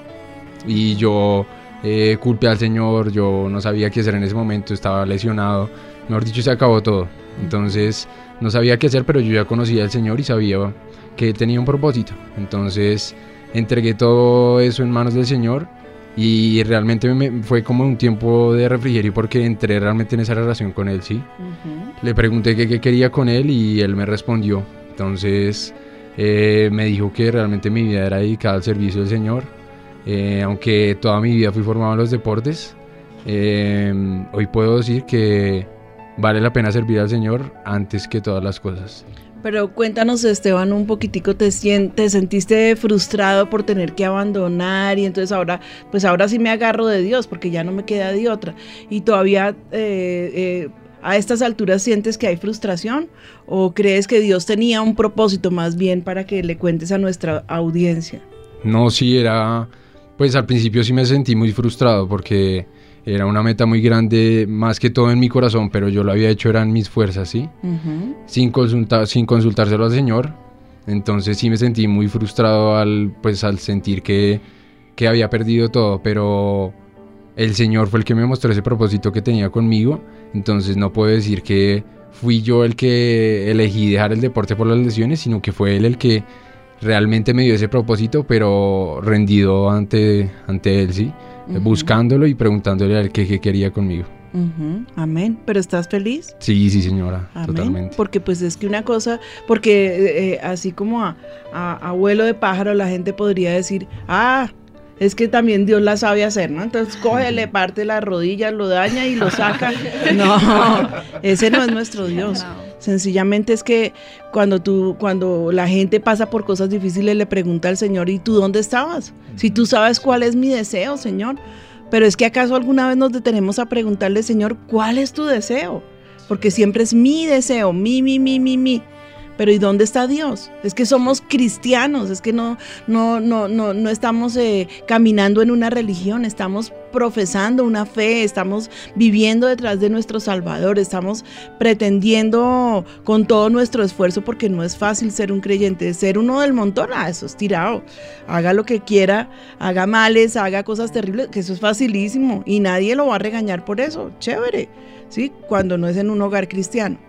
Y yo eh, culpé al Señor, yo no sabía qué hacer en ese momento, estaba lesionado, mejor dicho, se acabó todo. Entonces no sabía qué hacer, pero yo ya conocía al Señor y sabía que tenía un propósito. Entonces entregué todo eso en manos del Señor y realmente me, fue como un tiempo de refrigerio porque entré realmente en esa relación con Él, ¿sí? Le pregunté qué, qué quería con Él y Él me respondió. Entonces eh, me dijo que realmente mi vida era dedicada al servicio del Señor. Eh, aunque toda mi vida fui formado en los deportes, eh, hoy puedo decir que vale la pena servir al Señor antes que todas las cosas. Pero cuéntanos, Esteban, un poquitico, ¿te, te sentiste frustrado por tener que abandonar y entonces ahora, pues ahora sí me agarro de Dios porque ya no me queda de otra? ¿Y todavía eh, eh, a estas alturas sientes que hay frustración o crees que Dios tenía un propósito más bien para que le cuentes a nuestra audiencia? No, sí, era. Pues al principio sí me sentí muy frustrado porque Era una meta muy grande, más que todo en mi corazón, pero yo lo había hecho, eran mis fuerzas, ¿sí? Ujú. Sin, consulta, sin consultárselo al Señor. Entonces sí me sentí muy frustrado al, pues, al sentir que, que había perdido todo, pero el Señor fue el que me mostró ese propósito que tenía conmigo. Entonces no puedo decir que fui yo el que elegí dejar el deporte por las lesiones, sino que fue él el que realmente me dio ese propósito, pero rendido ante, ante él, ¿sí? Buscándolo y preguntándole a él qué, qué quería conmigo. Amén. ¿Pero estás feliz? Sí, sí, señora, Amén. totalmente. Porque pues es que una cosa, porque eh, eh, así como a, a, a vuelo de pájaro la gente podría decir, ah, es que también Dios la sabe hacer, ¿no? Entonces coge, le parte las rodillas, lo daña y lo saca. No, ese no es nuestro Dios. Sencillamente es que cuando tú, cuando la gente pasa por cosas difíciles, le pregunta al Señor, ¿y tú dónde estabas? Si tú sabes cuál es mi deseo, Señor. Pero es que acaso alguna vez nos detenemos a preguntarle, Señor, ¿cuál es tu deseo? Porque siempre es mi deseo, mi, mi, mi, mi, mi. Pero ¿y dónde está Dios? Es que somos cristianos, es que no, no, no, no, no estamos eh, caminando en una religión, estamos profesando una fe, estamos viviendo detrás de nuestro Salvador, estamos pretendiendo con todo nuestro esfuerzo, porque no es fácil ser un creyente, ser uno del montón, ah, eso es tirado, haga lo que quiera, haga males, haga cosas terribles, que eso es facilísimo y nadie lo va a regañar por eso, chévere, ¿sí? Cuando no es en un hogar cristiano.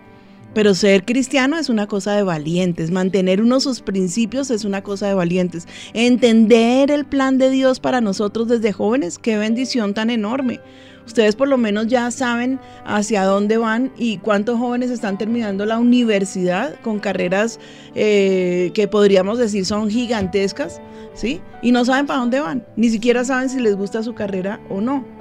Pero ser cristiano es una cosa de valientes, mantener uno sus principios es una cosa de valientes. Entender el plan de Dios para nosotros desde jóvenes, qué bendición tan enorme. Ustedes por lo menos ya saben hacia dónde van y cuántos jóvenes están terminando la universidad con carreras eh, que podríamos decir son gigantescas, ¿sí? Y no saben para dónde van, ni siquiera saben si les gusta su carrera o no.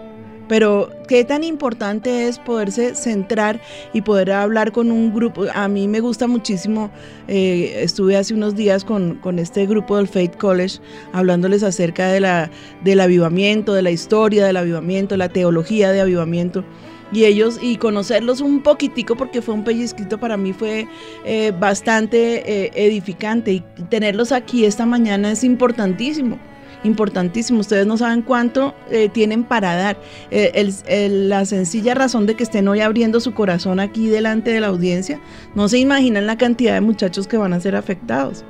Pero qué tan importante es poderse centrar y poder hablar con un grupo. A mí me gusta muchísimo, eh, estuve hace unos días con, con, este grupo del Faith College hablándoles acerca de la, del avivamiento, de la historia del avivamiento, la teología de avivamiento. Y ellos, y conocerlos un poquitico, porque fue un pellizquito para mí, fue eh, bastante eh, edificante. Y tenerlos aquí esta mañana es importantísimo importantísimo. Ustedes no saben cuánto eh, tienen para dar. Eh, el, el, la sencilla razón de que estén hoy abriendo su corazón aquí delante de la audiencia, no se imaginan la cantidad de muchachos que van a ser afectados.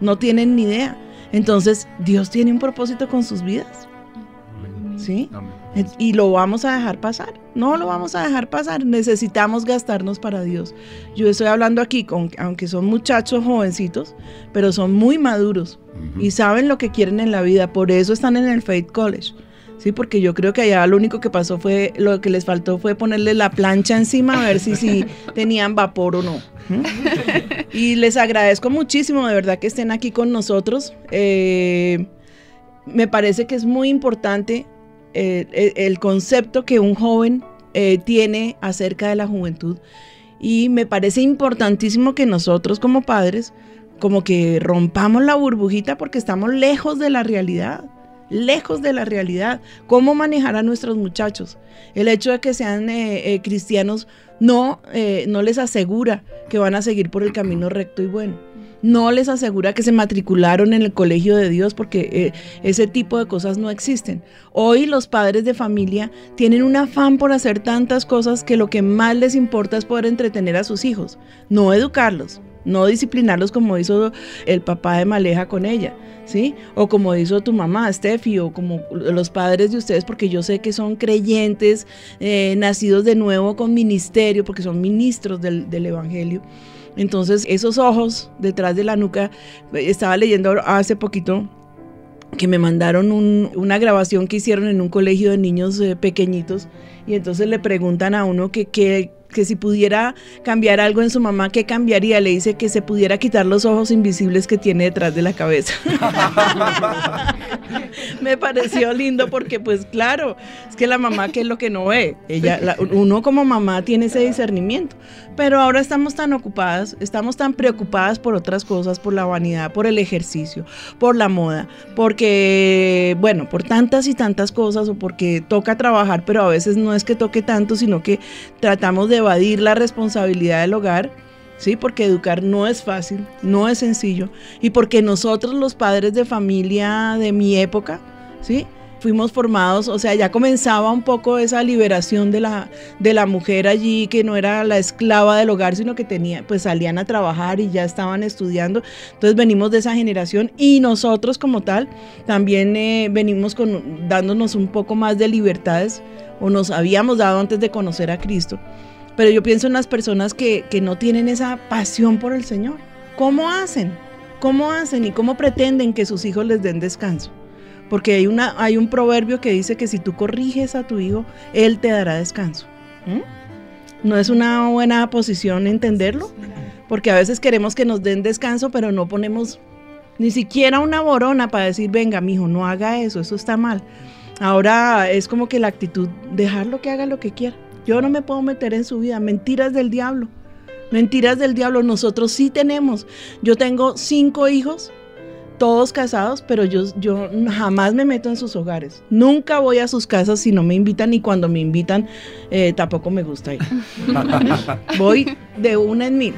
No tienen ni idea. Entonces, Dios tiene un propósito con sus vidas. ¿Sí? Y lo vamos a dejar pasar. No lo vamos a dejar pasar. Necesitamos gastarnos para Dios. Yo estoy hablando aquí, con, aunque son muchachos jovencitos, pero son muy maduros uh -huh. y saben lo que quieren en la vida. Por eso están en el Faith College. Sí, porque yo creo que allá lo único que pasó fue, lo que les faltó fue ponerle la plancha encima a ver si, si tenían vapor o no. ¿Mm? Y les agradezco muchísimo, de verdad, que estén aquí con nosotros. Eh, me parece que es muy importante eh, el, el, concepto que un joven eh, tiene acerca de la juventud. Y me parece importantísimo que nosotros como padres, como que rompamos la burbujita porque estamos lejos de la realidad lejos de la realidad. ¿Cómo manejar a nuestros muchachos? El hecho de que sean eh, cristianos no, no les asegura que van a seguir por el camino recto y bueno. No les asegura que se matricularon en el colegio de Dios porque ese tipo de cosas no existen. Hoy los padres de familia tienen un afán por hacer tantas cosas que lo que más les importa es poder entretener a sus hijos, no educarlos, no disciplinarlos como hizo el papá de Maleja con ella, ¿sí? O como hizo tu mamá, Steffi, o como los padres de ustedes, porque yo sé que son creyentes, eh, nacidos de nuevo con ministerio, porque son ministros del Evangelio. Entonces, esos ojos detrás de la nuca, estaba leyendo hace poquito que me mandaron un, una grabación que hicieron en un colegio de niños eh, pequeñitos y entonces le preguntan a uno que, que, que, si pudiera cambiar algo en su mamá, ¿qué cambiaría? Le dice que se pudiera quitar los ojos invisibles que tiene detrás de la cabeza. me pareció lindo porque pues claro, es que la mamá que es lo que no ve, ella, la, uno como mamá tiene ese discernimiento, pero ahora estamos tan ocupadas, estamos tan preocupadas por otras cosas, por la vanidad, por el ejercicio, por la moda, porque bueno, por tantas y tantas cosas o porque toca trabajar, pero a veces no es que toque tanto, sino que tratamos de evadir la responsabilidad del hogar. ¿sí? Porque educar no es fácil, no es sencillo. Y porque nosotros los padres de familia de mi época, ¿sí? fuimos formados, o sea, ya comenzaba un poco esa liberación de la, de la mujer allí, que no era la esclava del hogar, sino que tenía, pues salían a trabajar y ya estaban estudiando. Entonces venimos de esa generación y nosotros como tal también eh, venimos con, dándonos un poco más de libertades o nos habíamos dado antes de conocer a Cristo. Pero yo pienso en las personas que, que no tienen esa pasión por el Señor. ¿Cómo hacen? ¿Cómo hacen y cómo pretenden que sus hijos les den descanso? Porque hay, una, hay un proverbio que dice que si tú corriges a tu hijo, él te dará descanso. ¿Mm? ¿No es una buena posición entenderlo? Porque a veces queremos que nos den descanso, pero no ponemos ni siquiera una borona para decir, venga, mijo, no haga eso, eso está mal. Ahora es como que la actitud, dejarlo que haga lo que quiera. Yo no me puedo meter en su vida, mentiras del diablo. Mentiras del diablo, nosotros sí tenemos. Yo tengo cinco hijos todos casados, pero yo, yo jamás me meto en sus hogares. Nunca voy a sus casas si no me invitan y cuando me invitan eh, tampoco me gusta ir. voy de una en mil.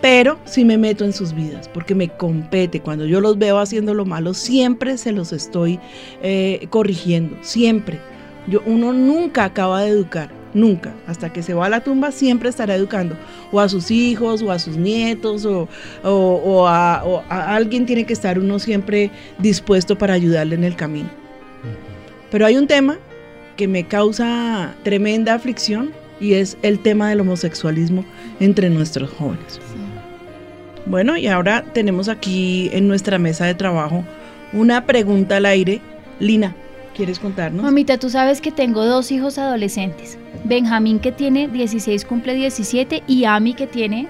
Pero sí me meto en sus vidas porque me compete. Cuando yo los veo haciendo lo malo, siempre se los estoy eh, corrigiendo. Siempre. Yo, uno nunca acaba de educar. Nunca. Hasta que se va a la tumba siempre estará educando. O a sus hijos, o a sus nietos, o, o- o a, o a alguien tiene que estar uno siempre dispuesto para ayudarle en el camino. Pero hay un tema que me causa tremenda aflicción y es el tema del homosexualismo entre nuestros jóvenes. Bueno, y ahora tenemos aquí en nuestra mesa de trabajo una pregunta al aire. Lina, ¿quieres contarnos? Mamita, tú sabes que tengo dos hijos adolescentes. Benjamín que tiene 16 cumple 17 y Ami que tiene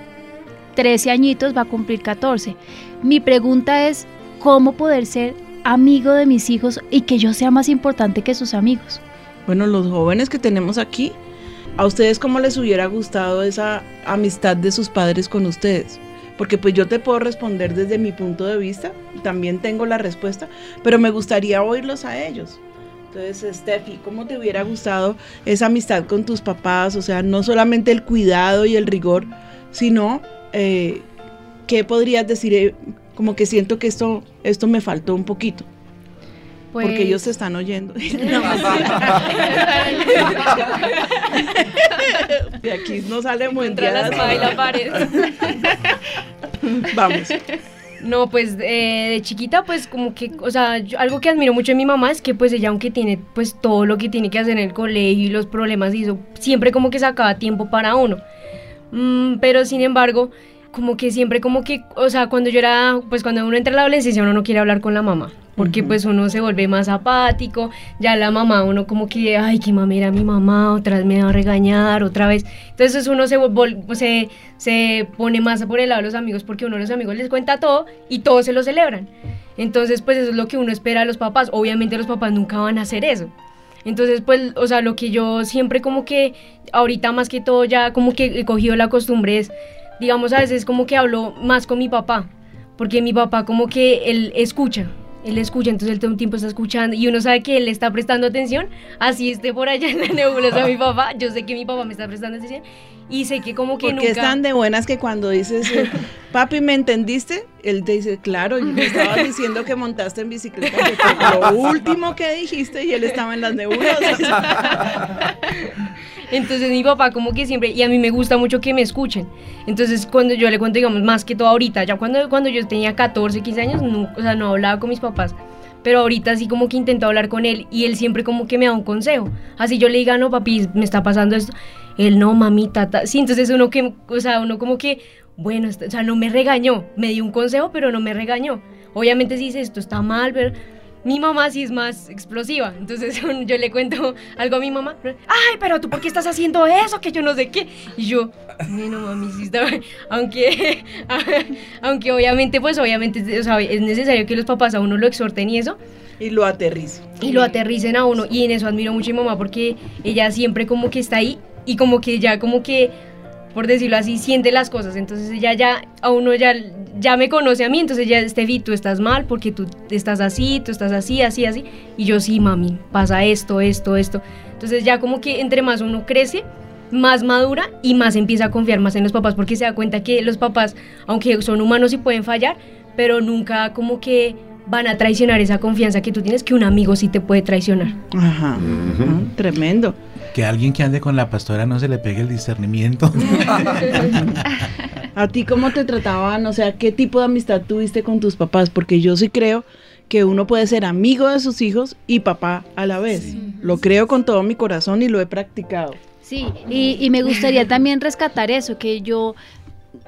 13 añitos va a cumplir 14. Mi pregunta es, ¿cómo poder ser amigo de mis hijos y que yo sea más importante que sus amigos? Bueno, los jóvenes que tenemos aquí, ¿a ustedes cómo les hubiera gustado esa amistad de sus padres con ustedes? Porque pues yo te puedo responder desde mi punto de vista, también tengo la respuesta, pero me gustaría oírlos a ellos. Entonces, Steffi, ¿cómo te hubiera gustado esa amistad con tus papás? O sea, no solamente el cuidado y el rigor, sino, eh, ¿qué podrías decir? Eh, como que siento que esto, esto me faltó un poquito. Porque Pues- ellos se están oyendo. No, de aquí no sale muy Contra la espada y la pared. Vamos. No, pues eh, de chiquita, pues como que, o sea, yo- algo que admiro mucho de mi mamá es que pues ella aunque tiene pues todo lo que tiene que hacer en el colegio y los problemas y eso, siempre como que sacaba tiempo para uno. Mm, pero sin embargo, como que siempre como que, o sea, cuando yo era, pues cuando uno entra a la adolescencia uno no quiere hablar con la mamá. Porque pues uno se vuelve más apático, ya la mamá, uno como que, ay, qué mamera mi mamá, otra vez me va a regañar, otra vez. Entonces uno se, se, se pone más por el lado de los amigos porque uno a los amigos les cuenta todo y todos se lo celebran. Entonces pues eso es lo que uno espera de los papás. Obviamente los papás nunca van a hacer eso. Entonces, pues, o sea, lo que yo siempre como que, ahorita más que todo ya como que he cogido la costumbre es, digamos, a veces como que hablo más con mi papá, porque mi papá como que él escucha, él escucha, entonces él todo un tiempo está escuchando y uno sabe que él está prestando atención, así esté por allá en la nebulosa mi papá, yo sé que mi papá me está prestando atención y sé que como que Porque nunca... están de buenas que cuando dices, eh, papi, ¿me entendiste? Él te dice, claro, y me estabas diciendo que montaste en bicicleta, que fue lo último que dijiste y él estaba en las nebulosas. Entonces mi papá como que siempre, y a mí me gusta mucho que me escuchen. Entonces cuando yo le cuento, digamos, más que todo ahorita, ya cuando, cuando yo tenía 14, 15 años, no, o sea, no hablaba con mis papás. Pero ahorita sí como que intento hablar con él y él siempre como que me da un consejo. Así yo le diga, no, papi, me está pasando esto. Él, no, mamita, ta-". sí, entonces uno que, o sea, uno como que, bueno, o sea, no me regañó, me dio un consejo, pero no me regañó. Obviamente sí dice, esto está mal, pero mi mamá sí es más explosiva. Entonces yo le cuento algo a mi mamá. Ay, pero tú, ¿por qué estás haciendo eso? Que yo no sé qué. Y yo, bueno, mami, sí está bien". Aunque, aunque obviamente, pues obviamente, o sea, es necesario que los papás a uno lo exhorten y eso. Y lo aterrizo. Y lo aterricen a uno. Y en eso admiro mucho a mi mamá porque ella siempre como que está ahí y como que ya como que por decirlo así, siente las cosas. Entonces ella ya, a uno ya, ya me conoce a mí, entonces ya, Steffi, tú estás mal porque tú estás así, tú estás así, así, así. Y yo, sí, mami, pasa esto, esto, esto. Entonces ya como que entre más uno crece, más madura y más empieza a confiar más en los papás porque se da cuenta que los papás, aunque son humanos y pueden fallar, pero nunca como que van a traicionar esa confianza que tú tienes que un amigo sí te puede traicionar. Ajá, ajá, tremendo. Que a alguien que ande con la pastora no se le pegue el discernimiento. ¿A ti cómo te trataban? O sea, ¿qué tipo de amistad tuviste con tus papás? Porque yo sí creo que uno puede ser amigo de sus hijos y papá a la vez. Lo creo con todo mi corazón y lo he practicado. Sí, y, y me gustaría también rescatar eso, que yo,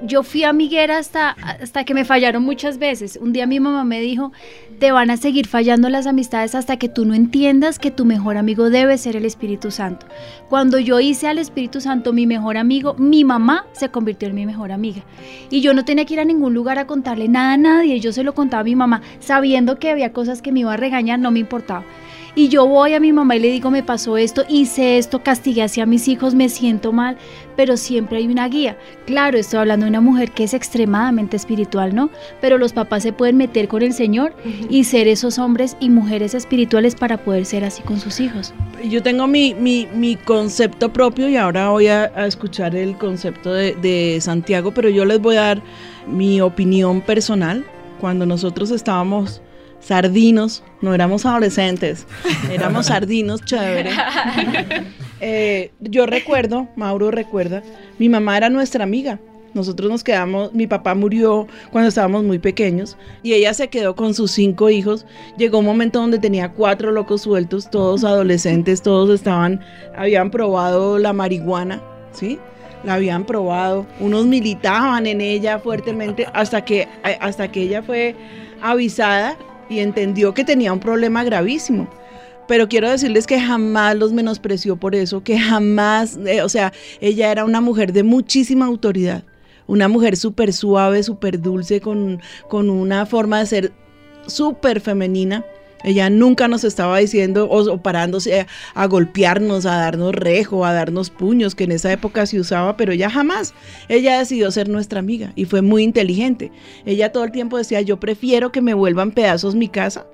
yo fui amiguera hasta, hasta que me fallaron muchas veces. Un día mi mamá me dijo, te van a seguir fallando las amistades hasta que tú no entiendas que tu mejor amigo debe ser el Espíritu Santo. Cuando yo hice al Espíritu Santo mi mejor amigo, mi mamá se convirtió en mi mejor amiga. Y yo no tenía que ir a ningún lugar a contarle nada a nadie, yo se lo contaba a mi mamá, sabiendo que había cosas que me iba a regañar, no me importaba. Y yo voy a mi mamá y le digo, me pasó esto, hice esto, castigué hacia mis hijos, me siento mal, pero siempre hay una guía. Claro, estoy hablando de una mujer que es extremadamente espiritual, ¿no? Pero los papás se pueden meter con el Señor y ser esos hombres y mujeres espirituales para poder ser así con sus hijos. Yo tengo mi, mi, mi concepto propio y ahora voy a, a escuchar el concepto de, de Santiago, pero yo les voy a dar mi opinión personal. Cuando nosotros estábamos sardinos, no éramos adolescentes, éramos sardinos, chévere. Eh, yo recuerdo, Mauro recuerda, mi mamá era nuestra amiga. Nosotros nos quedamos, mi papá murió cuando estábamos muy pequeños y ella se quedó con sus cinco hijos. Llegó un momento donde tenía cuatro locos sueltos, todos adolescentes, todos estaban, habían probado la marihuana, ¿sí? La habían probado, unos militaban en ella fuertemente hasta que, hasta que ella fue avisada y entendió que tenía un problema gravísimo. Pero quiero decirles que jamás los menospreció por eso, que jamás, eh, o sea, ella era una mujer de muchísima autoridad, una mujer súper suave, súper dulce, con, con una forma de ser súper femenina. Ella nunca nos estaba diciendo o, parándose a, a golpearnos, a darnos rejo, a darnos puños, que en esa época se usaba, pero ella jamás. Ella decidió ser nuestra amiga y fue muy inteligente. Ella todo el tiempo decía, yo prefiero que me vuelvan pedazos mi casa,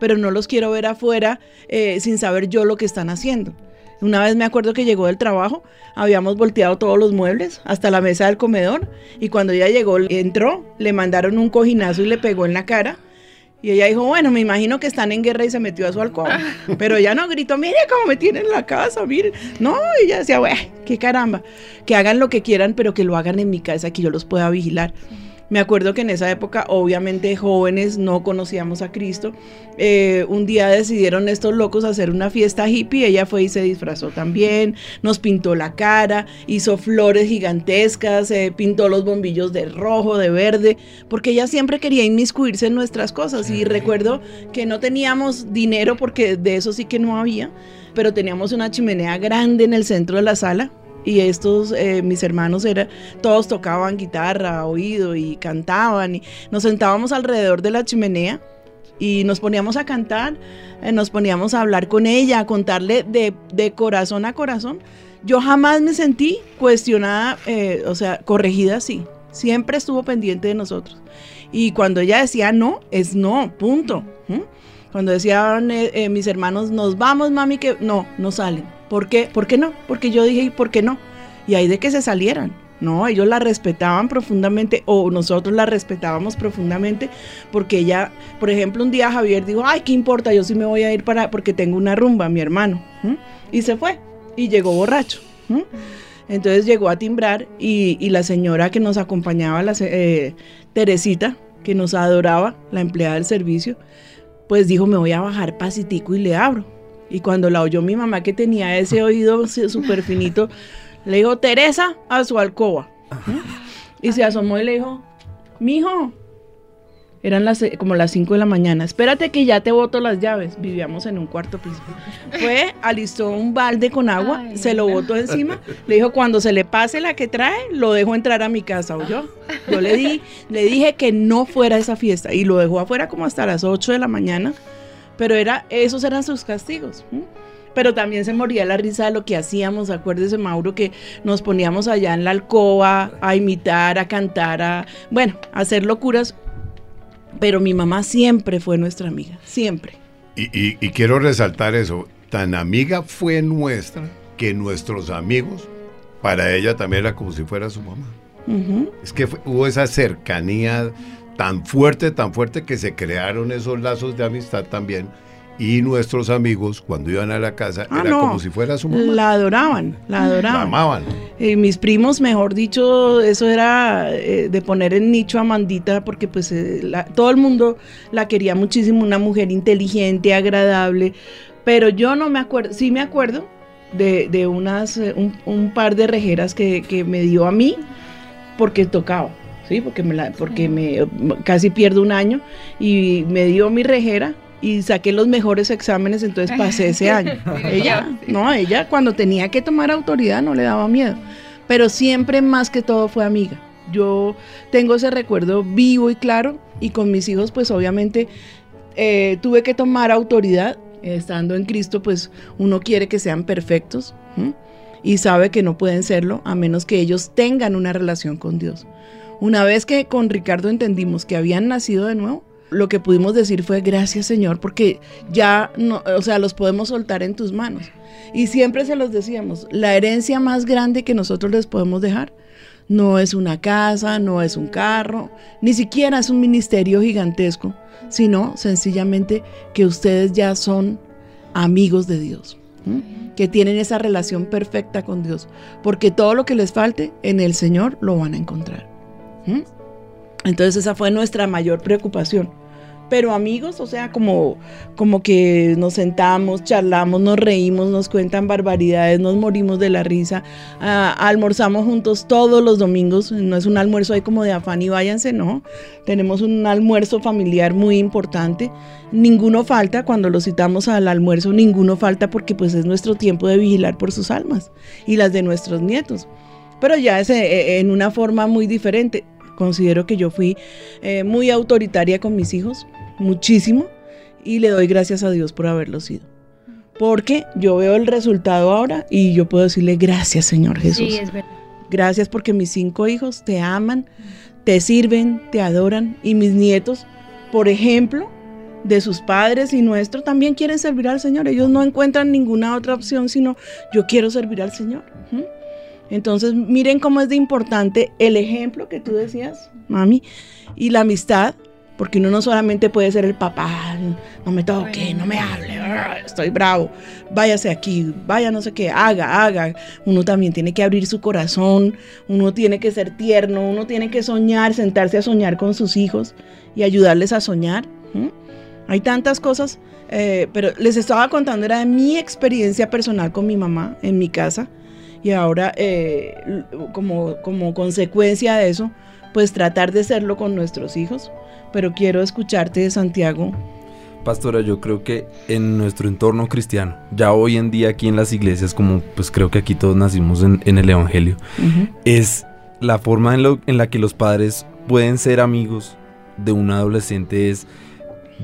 pero no los quiero ver afuera eh, sin saber yo lo que están haciendo. Una vez me acuerdo que llegó del trabajo, habíamos volteado todos los muebles hasta la mesa del comedor y cuando ella llegó, entró, le mandaron un cojinazo y le pegó en la cara. Y ella dijo, bueno, me imagino que están en guerra y se metió a su alcoba. Pero ella no gritó, mire cómo me tienen en la casa, mire. No, ella decía, bueno, qué caramba, que hagan lo que quieran, pero que lo hagan en mi casa, que yo los pueda vigilar. Me acuerdo que en esa época, obviamente jóvenes, no conocíamos a Cristo. Eh, un día decidieron estos locos hacer una fiesta hippie. Ella fue y se disfrazó también, nos pintó la cara, hizo flores gigantescas, eh, pintó los bombillos de rojo, de verde, porque ella siempre quería inmiscuirse en nuestras cosas. Y recuerdo que no teníamos dinero, porque de eso sí que no había, pero teníamos una chimenea grande en el centro de la sala y estos, eh, mis hermanos, era, todos tocaban guitarra, oído y cantaban. Y nos sentábamos alrededor de la chimenea y nos poníamos a cantar, eh, nos poníamos a hablar con ella, a contarle de, de corazón a corazón. Yo jamás me sentí cuestionada, eh, o sea, corregida así. Siempre estuvo pendiente de nosotros. Y cuando ella decía no, es no, punto. Cuando decían eh, mis hermanos, nos vamos, mami, que no, no salen. ¿Por qué? ¿Por qué no? Porque yo dije, ¿y por qué no? Y ahí de que se salieran. No, ellos la respetaban profundamente o nosotros la respetábamos profundamente porque ella, por ejemplo, un día Javier dijo, ay, ¿qué importa? Yo sí me voy a ir para porque tengo una rumba, mi hermano. Y se fue y llegó borracho. Entonces llegó a timbrar y, y, la señora que nos acompañaba, la, eh, Teresita, que nos adoraba, la empleada del servicio, pues dijo, me voy a bajar pasitico y le abro. Y cuando la oyó mi mamá que tenía ese oído súper finito, le dijo, Teresa, a su alcoba. Y se asomó y le dijo, mijo, eran las, como las 5 de la mañana, espérate que ya te boto las llaves. Vivíamos en un cuarto piso. Fue, alistó un balde con agua, Ay, se lo botó encima, le dijo, cuando se le pase la que trae, lo dejo entrar a mi casa, ¿oyó? Yo le, di, le dije que no fuera a esa fiesta y lo dejó afuera como hasta las 8 de la mañana, pero era, esos eran sus castigos. pero también se moría la risa de lo que hacíamos. Acuérdese, Mauro, que nos poníamos allá en la alcoba a imitar, a cantar, a, bueno, a hacer locuras. Pero mi mamá siempre fue nuestra amiga, siempre. Y, y, y quiero resaltar eso, tan amiga fue nuestra que nuestros amigos, para ella también era como si fuera su mamá. Uh -huh. Es que fue, hubo esa cercanía tan fuerte, tan fuerte que se crearon esos lazos de amistad también. Y nuestros amigos, cuando iban a la casa, Ah, era no. como si fuera su mamá. La adoraban, la La adoraban. amaban. Eh, mis primos, mejor dicho, eso era eh, de poner en nicho a Mandita porque pues eh, la- todo el mundo la quería muchísimo, una mujer inteligente, agradable, pero yo no me acuerdo, sí me acuerdo de, de unas, un, un par de rejeras que, que me dio a mí porque tocaba. Sí, porque me la, porque me casi pierdo un año y me dio mi rejera y saqué los mejores exámenes, entonces pasé ese año. ella, no, ella cuando tenía que tomar autoridad no le daba miedo, pero siempre más que todo fue amiga. Yo tengo ese recuerdo vivo y claro y con mis hijos pues obviamente eh, tuve que tomar autoridad. Estando en Cristo pues uno quiere que sean perfectos y sabe que no pueden serlo a menos que ellos tengan una relación con Dios. Una vez que con Ricardo entendimos que habían nacido de nuevo, lo que pudimos decir fue gracias Señor, porque ya, no, o sea, los podemos soltar en tus manos. Y siempre se los decíamos, la herencia más grande que nosotros les podemos dejar no es una casa, no es un carro, ni siquiera es un ministerio gigantesco, sino sencillamente que ustedes ya son amigos de Dios, que tienen esa relación perfecta con Dios, porque todo lo que les falte en el Señor lo van a encontrar. ¿M? Entonces esa fue nuestra mayor preocupación. Pero amigos, o sea, como, como que nos sentamos, charlamos, nos reímos, nos cuentan barbaridades, nos morimos de la risa, ah, almorzamos juntos todos los domingos, no es un almuerzo ahí como de afán y váyanse, no, tenemos un almuerzo familiar muy importante, ninguno falta, cuando lo citamos al almuerzo, ninguno falta porque pues es nuestro tiempo de vigilar por sus almas y las de nuestros nietos, pero ya es eh, en una forma muy diferente. Considero que yo fui eh, muy autoritaria con mis hijos, muchísimo, y le doy gracias a Dios por haberlo sido. Porque yo veo el resultado ahora y yo puedo decirle gracias Señor Jesús. Sí, es verdad. Gracias porque mis cinco hijos te aman, te sirven, te adoran y mis nietos, por ejemplo, de sus padres y nuestro, también quieren servir al Señor. Ellos no encuentran ninguna otra opción sino yo quiero servir al Señor. ¿Mm? Entonces, miren cómo es de importante el ejemplo que tú decías, mami, y la amistad, porque uno no solamente puede ser el papá, no me toque, no me hable, ah, estoy bravo, váyase aquí, vaya no sé qué, haga, haga. Uno también tiene que abrir su corazón, uno tiene que ser tierno, uno tiene que soñar, sentarse a soñar con sus hijos y ayudarles a soñar. Hay tantas cosas, eh, pero les estaba contando, era de mi experiencia personal con mi mamá en mi casa y ahora eh, como, como consecuencia de eso, pues tratar de serlo con nuestros hijos. Pero quiero escucharte, Santiago. Pastora, yo creo que en nuestro entorno cristiano, ya hoy en día aquí en las iglesias, como pues creo que aquí todos nacimos en, en el Evangelio, es la forma en, lo- en la que los padres pueden ser amigos de un adolescente es,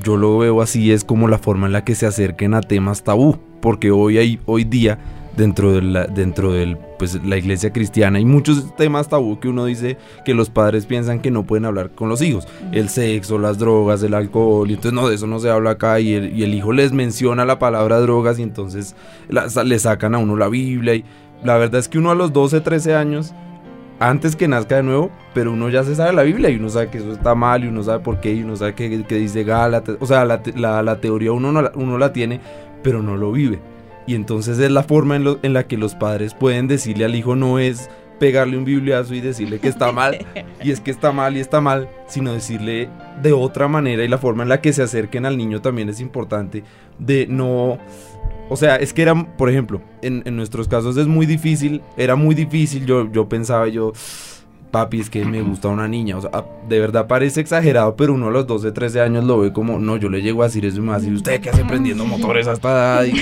yo lo veo así, es como la forma en la que se acerquen a temas tabú, porque hoy hay, hoy día dentro de la, dentro del, pues, la iglesia cristiana hay muchos temas tabú que uno dice que los padres piensan que no pueden hablar con los hijos, el sexo, las drogas, el alcohol, y entonces no, de eso no se habla acá y el, y el hijo les menciona la palabra drogas y entonces la- le sacan a uno la Biblia y la verdad es que uno a los 12, 13 años antes que nazca de nuevo, pero uno ya se sabe la Biblia y uno sabe que eso está mal y uno sabe por qué y uno sabe que, que dice Gálatas, o sea, la, la- la teoría uno, no uno la tiene, pero no lo vive. Y entonces es la forma en, lo- en la que los padres pueden decirle al hijo no es pegarle un bibliazo y decirle que está mal y es que está mal y está mal, sino decirle de otra manera y la forma en la que se acerquen al niño también es importante de no o sea, es que era, por ejemplo, en, en nuestros casos es muy difícil, era muy difícil, yo, yo pensaba yo, papi, es que me gusta una niña, o sea, de verdad parece exagerado, pero uno a los 12, 13 años lo ve como, no, yo le llego a decir eso y me va a decir, ¿usted qué hace prendiendo motores a esta edad? Y-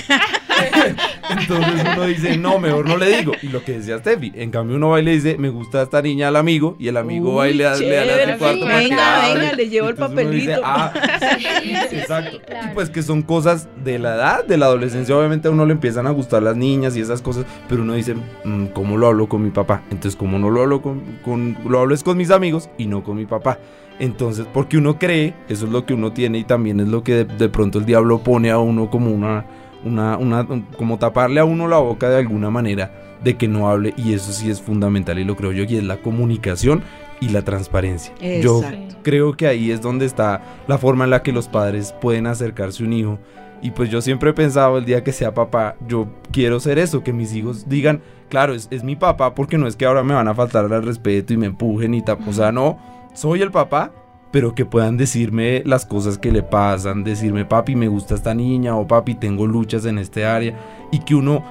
Entonces uno dice, no, mejor no le digo. Y lo que decía Steffi, en cambio uno va y le dice, me gusta esta niña al amigo, y el amigo va y le da, le da su cuarto venga, hable. venga, le llevo el papelito. "Ah, Exacto. Y pues que son cosas de la edad, de la adolescencia. Obviamente a uno le empiezan a gustar las niñas y esas cosas, pero uno dice, "Mm, ¿cómo lo hablo con mi papá? Entonces, ¿cómo no lo hablo con, con- lo hablo es con mis amigos y no con mi papá? Entonces, porque uno cree, eso es lo que uno tiene y también es lo que de, de pronto el diablo pone a uno como una, una, una, como taparle a uno la boca de alguna manera de que no hable y eso sí es fundamental y lo creo yo y es la comunicación y la transparencia. Yo creo que ahí es donde está la forma en la que los padres pueden acercarse a un hijo. Y pues yo siempre he pensado, el día que sea papá, yo quiero ser eso, que mis hijos digan, claro, es, es mi papá porque no es que ahora me van a faltar al respeto y me empujen y tal. O sea, no, soy el papá, pero que puedan decirme las cosas que le pasan, decirme, papi, me gusta esta niña o papi, tengo luchas en este área. Y que uno,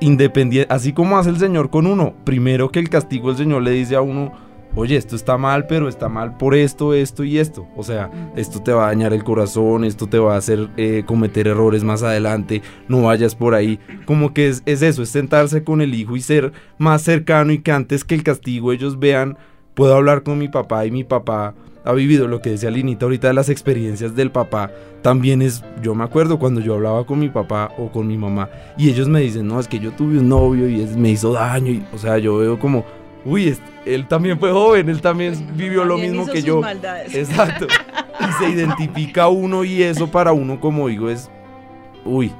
independiente, así como hace el Señor con uno, primero que el castigo el Señor le dice a uno, oye, esto está mal, pero está mal por esto, esto y esto. O sea, esto te va a dañar el corazón, esto te va a hacer eh, cometer errores más adelante, no vayas por ahí. Como que es, es eso, es sentarse con el hijo y ser más cercano y que antes que el castigo ellos vean, puedo hablar con mi papá y mi papá ha vivido lo que decía Linita ahorita de las experiencias del papá. También es, yo me acuerdo cuando yo hablaba con mi papá o con mi mamá y ellos me dicen, no, es que yo tuve un novio y es- me hizo daño. Y, o sea, yo veo como, uy, él también fue joven, él también vivió lo mismo hizo que sus yo. maldades. Exacto. Y se identifica uno y eso para uno como digo es, uy,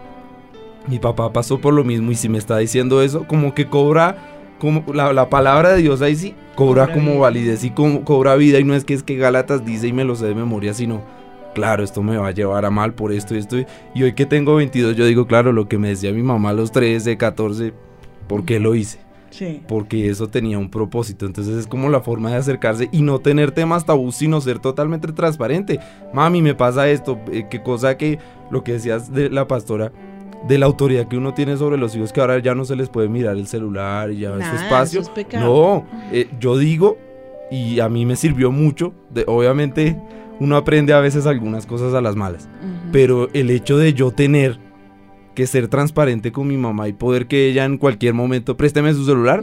mi papá pasó por lo mismo y si me está diciendo eso, como que cobra, como la, la palabra de Dios ahí sí, cobra, Cobra como vida. validez y como, cobra vida y no es que es que Gálatas dice y me lo sé de memoria, sino, claro, esto me va a llevar a mal por esto y esto. Y hoy que tengo 22, yo digo, claro, lo que me decía mi mamá a los 13, 14, ¿por qué lo hice? Sí. porque eso tenía un propósito. Entonces es como la forma de acercarse y no tener temas tabú, sino ser totalmente transparente. Mami, me pasa esto, eh, qué cosa que lo que decías de la pastora, de la autoridad que uno tiene sobre los hijos, que ahora ya no se les puede mirar el celular y ya Nada, su espacio. eso es pecado. no, eh, yo digo, y a mí me sirvió mucho, de, obviamente uno aprende a veces algunas cosas a las malas, pero el hecho de yo tener que ser transparente con mi mamá y poder que ella en cualquier momento présteme su celular,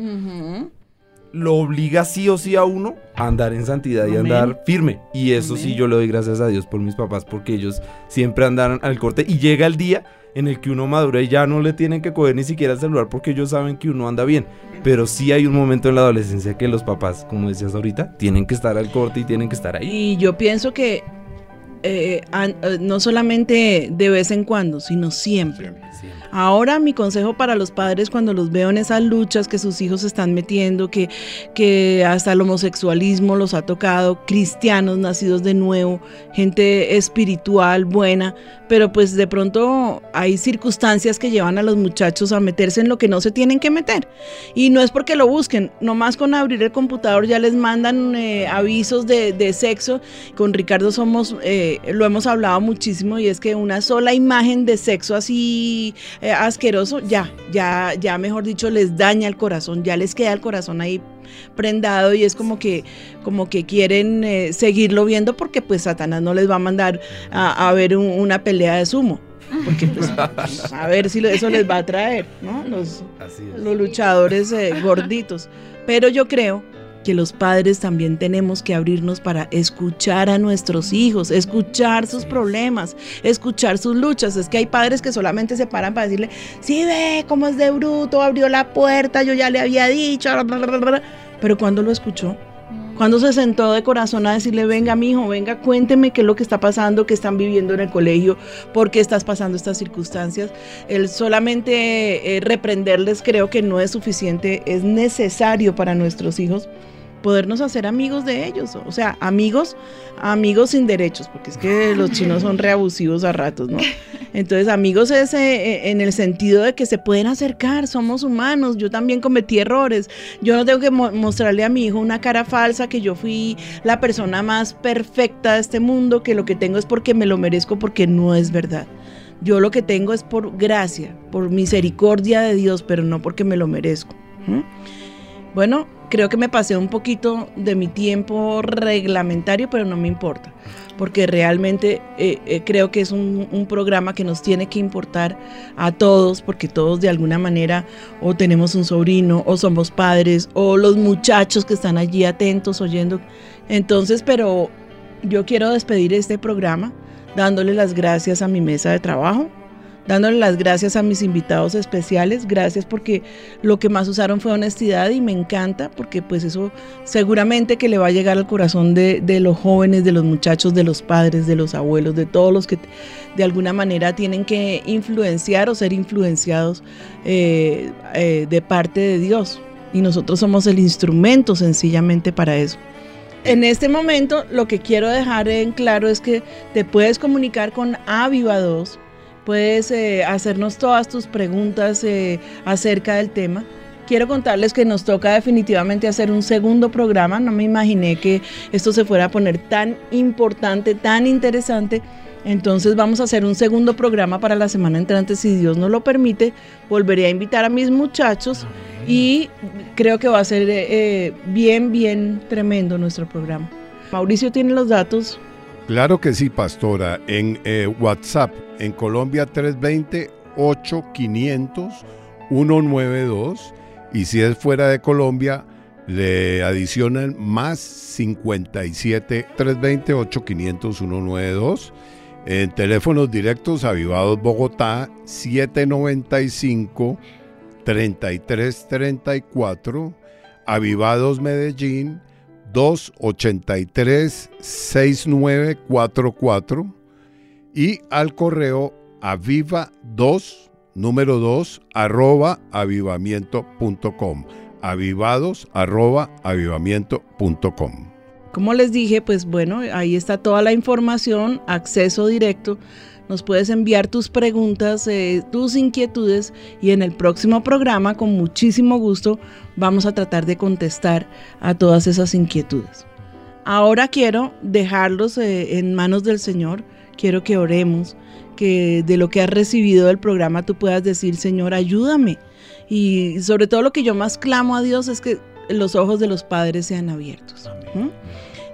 lo obliga sí o sí a uno a andar en santidad y Amén. andar firme. Y eso sí Amén. yo le doy gracias a Dios por mis papás porque ellos siempre andaron al corte y llega el día en el que uno madura y ya no le tienen que coger ni siquiera el celular porque ellos saben que uno anda bien. Pero sí hay un momento en la adolescencia que los papás, como decías ahorita, tienen que estar al corte y tienen que estar ahí. Y yo pienso que eh, an- eh, no solamente de vez en cuando, sino siempre. Ahora mi consejo para los padres cuando los veo en esas luchas que sus hijos están metiendo, que, que hasta el homosexualismo los ha tocado, cristianos nacidos de nuevo, gente espiritual, buena, pero pues de pronto hay circunstancias que llevan a los muchachos a meterse en lo que no se tienen que meter. Y no es porque lo busquen, nomás con abrir el computador ya les mandan eh, avisos de, de sexo. Con Ricardo somos, eh, lo hemos hablado muchísimo y es que una sola imagen de sexo así eh, asqueroso, ya, ya, ya mejor dicho, les daña el corazón, ya les queda el corazón ahí prendado y es como que como que quieren eh, seguirlo viendo porque pues Satanás no les va a mandar a, a ver un- una pelea de sumo porque pues a ver si eso les va a traer ¿no? los luchadores eh, gorditos. Pero yo creo que los padres también tenemos que abrirnos para escuchar a nuestros hijos, escuchar sus problemas, escuchar sus luchas. Es que hay padres que solamente se paran para decirle, sí ve cómo es de bruto, abrió la puerta, yo ya le había dicho, bla, bla, bla, bla". pero cuando lo escuchó, cuando se sentó de corazón a decirle, venga, mi hijo, venga, cuénteme qué es lo que está pasando, qué están viviendo en el colegio, por qué estás pasando estas circunstancias. El solamente eh, reprenderles creo que no es suficiente, es necesario para nuestros hijos podernos hacer amigos de ellos, o sea, amigos, amigos sin derechos, porque es que los chinos son reabusivos a ratos, ¿no? Entonces, amigos es eh, en el sentido de que se pueden acercar, somos humanos, yo también cometí errores, yo no tengo que mo- mostrarle a mi hijo una cara falsa que yo fui la persona más perfecta de este mundo, que lo que tengo es porque me lo merezco, porque no es verdad. Yo lo que tengo es por gracia, por misericordia de Dios, pero no porque me lo merezco. ¿Mm? Bueno, creo que me pasé un poquito de mi tiempo reglamentario, pero no me importa, porque realmente eh, eh, creo que es un, un programa que nos tiene que importar a todos, porque todos de alguna manera o tenemos un sobrino, o somos padres, o los muchachos que están allí atentos oyendo. Entonces, pero yo quiero despedir este programa dándole las gracias a mi mesa de trabajo, dándole las gracias a mis invitados especiales, gracias porque lo que más usaron fue honestidad y me encanta porque pues eso seguramente que le va a llegar al corazón de, de los jóvenes, de los muchachos, de los padres, de los abuelos, de todos los que de alguna manera tienen que influenciar o ser influenciados eh, eh, de parte de Dios y nosotros somos el instrumento sencillamente para eso. en este momento lo que quiero dejar en claro es que te puedes comunicar con Aviva 2, puedes eh, hacernos todas tus preguntas eh, acerca del tema. Quiero contarles que nos toca definitivamente hacer un segundo programa. No me imaginé que esto se fuera a poner tan importante, tan interesante. Entonces vamos a hacer un segundo programa para la semana entrante, si Dios nos lo permite. Volveré a invitar a mis muchachos y creo que va a ser eh, bien, bien tremendo nuestro programa. Mauricio tiene los datos. Claro que sí, pastora. En WhatsApp, en Colombia 320-8500-192. Y si es fuera de Colombia, le adicionan más 57 320 8500 192. En teléfonos directos, Avivados Bogotá 795 3334. Avivados Medellín 283 6944 y al correo aviva 2 número 2 arroba avivamiento.com avivados arroba avivamiento.com Como les dije, pues bueno, ahí está toda la información, acceso directo. Nos puedes enviar tus preguntas, eh, tus inquietudes y en el próximo programa, con muchísimo gusto, vamos a tratar de contestar a todas esas inquietudes. Ahora quiero dejarlos eh, en manos del Señor, quiero que oremos, que de lo que has recibido del programa tú puedas decir, Señor, ayúdame. Y sobre todo lo que yo más clamo a Dios es que los ojos de los padres sean abiertos. ¿Mm?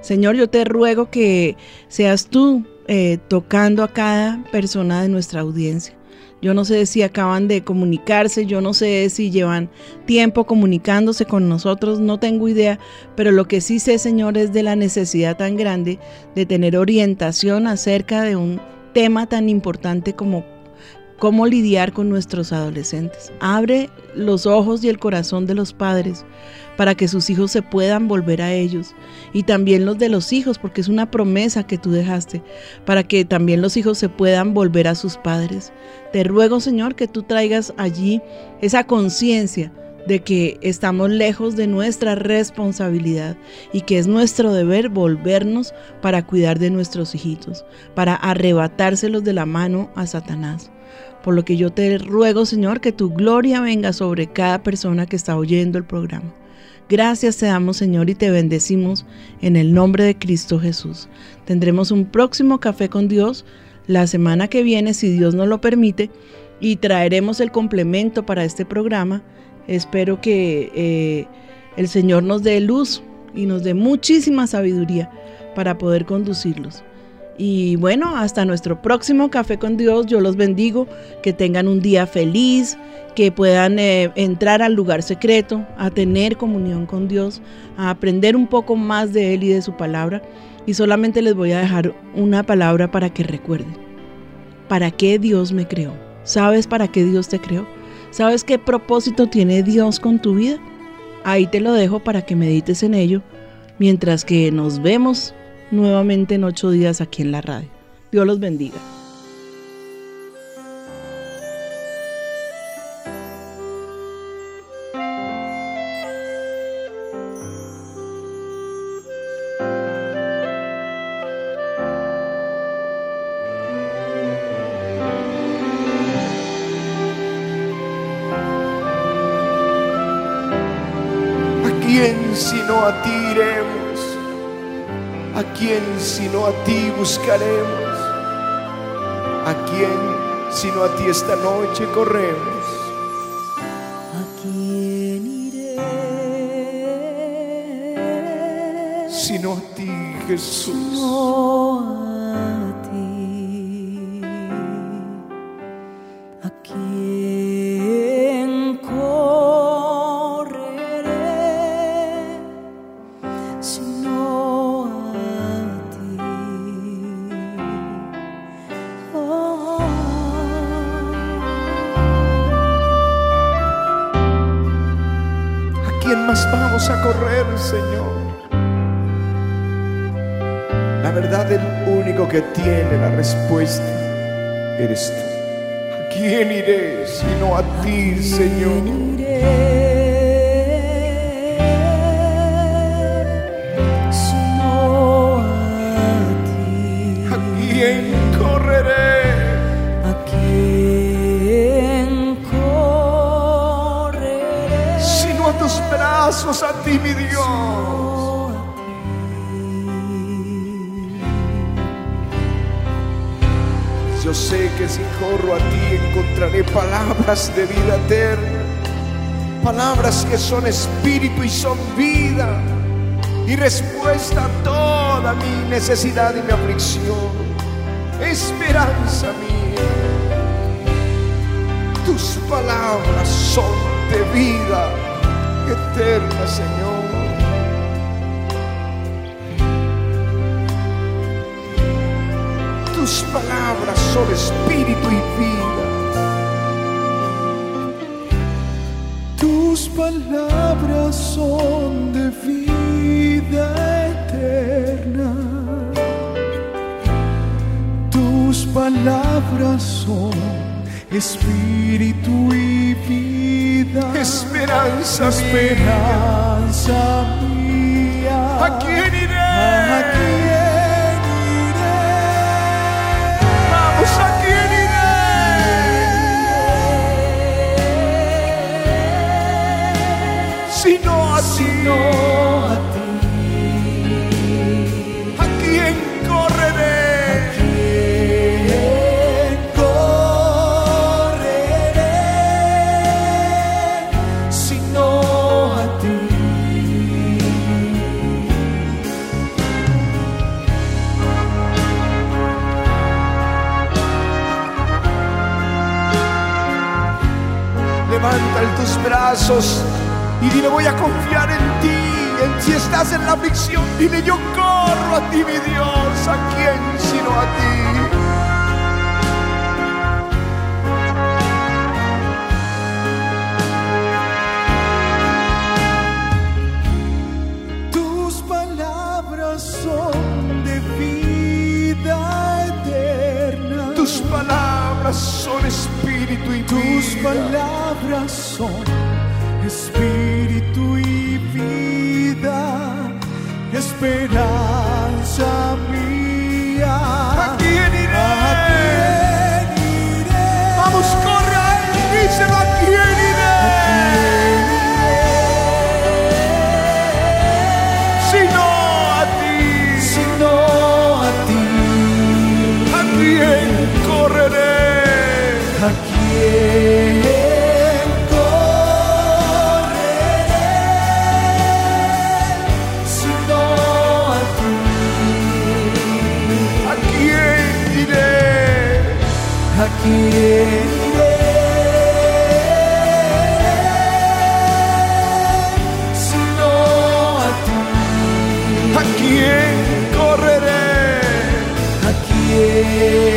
Señor, yo te ruego que seas tú eh, tocando a cada persona de nuestra audiencia. Yo no sé si acaban de comunicarse, yo no sé si llevan tiempo comunicándose con nosotros, no tengo idea, pero lo que sí sé, Señor, es de la necesidad tan grande de tener orientación acerca de un tema tan importante como cómo lidiar con nuestros adolescentes. Abre los ojos y el corazón de los padres para que sus hijos se puedan volver a ellos y también los de los hijos, porque es una promesa que tú dejaste, para que también los hijos se puedan volver a sus padres. Te ruego, Señor, que tú traigas allí esa conciencia de que estamos lejos de nuestra responsabilidad y que es nuestro deber volvernos para cuidar de nuestros hijitos, para arrebatárselos de la mano a Satanás. Por lo que yo te ruego, Señor, que tu gloria venga sobre cada persona que está oyendo el programa. Gracias te damos, Señor, y te bendecimos en el nombre de Cristo Jesús. Tendremos un próximo café con Dios la semana que viene, si Dios nos lo permite, y traeremos el complemento para este programa. Espero que eh, el Señor nos dé luz y nos dé muchísima sabiduría para poder conducirlos. Y bueno, hasta nuestro próximo café con Dios. Yo los bendigo, que tengan un día feliz, que puedan eh, entrar al lugar secreto, a tener comunión con Dios, a aprender un poco más de Él y de su palabra. Y solamente les voy a dejar una palabra para que recuerden. ¿Para qué Dios me creó? ¿Sabes para qué Dios te creó? ¿Sabes qué propósito tiene Dios con tu vida? Ahí te lo dejo para que medites en ello, mientras que nos vemos nuevamente en ocho días aquí en la radio. Dios los bendiga. A ti buscaremos? ¿A quién sino a ti esta noche corremos? ¿A quién iré? Sino a ti, Jesús. No que son espíritu y son vida y respuesta a toda mi necesidad y mi aflicción. Esperanza mía, tus palabras son de vida eterna, Señor. Tus palabras son espíritu y vida. Tus palabras son de vida eterna. Tus palabras son espíritu y vida. Esperanza mía. Esperanza mía. ¿A quién iré? ¿A quién Si no a ti. A. ¿A quién correré? ¿Quién correré sino a ti? Levanta tus brazos y dile voy a confiar en ti. En si estás en la aflicción, dile yo corro a ti, mi Dios. ¿A quién sino a ti? Tus palabras son de vida eterna. Tus palabras son espíritu y Tus vida. palabras son y vida, esperanza mía. Quién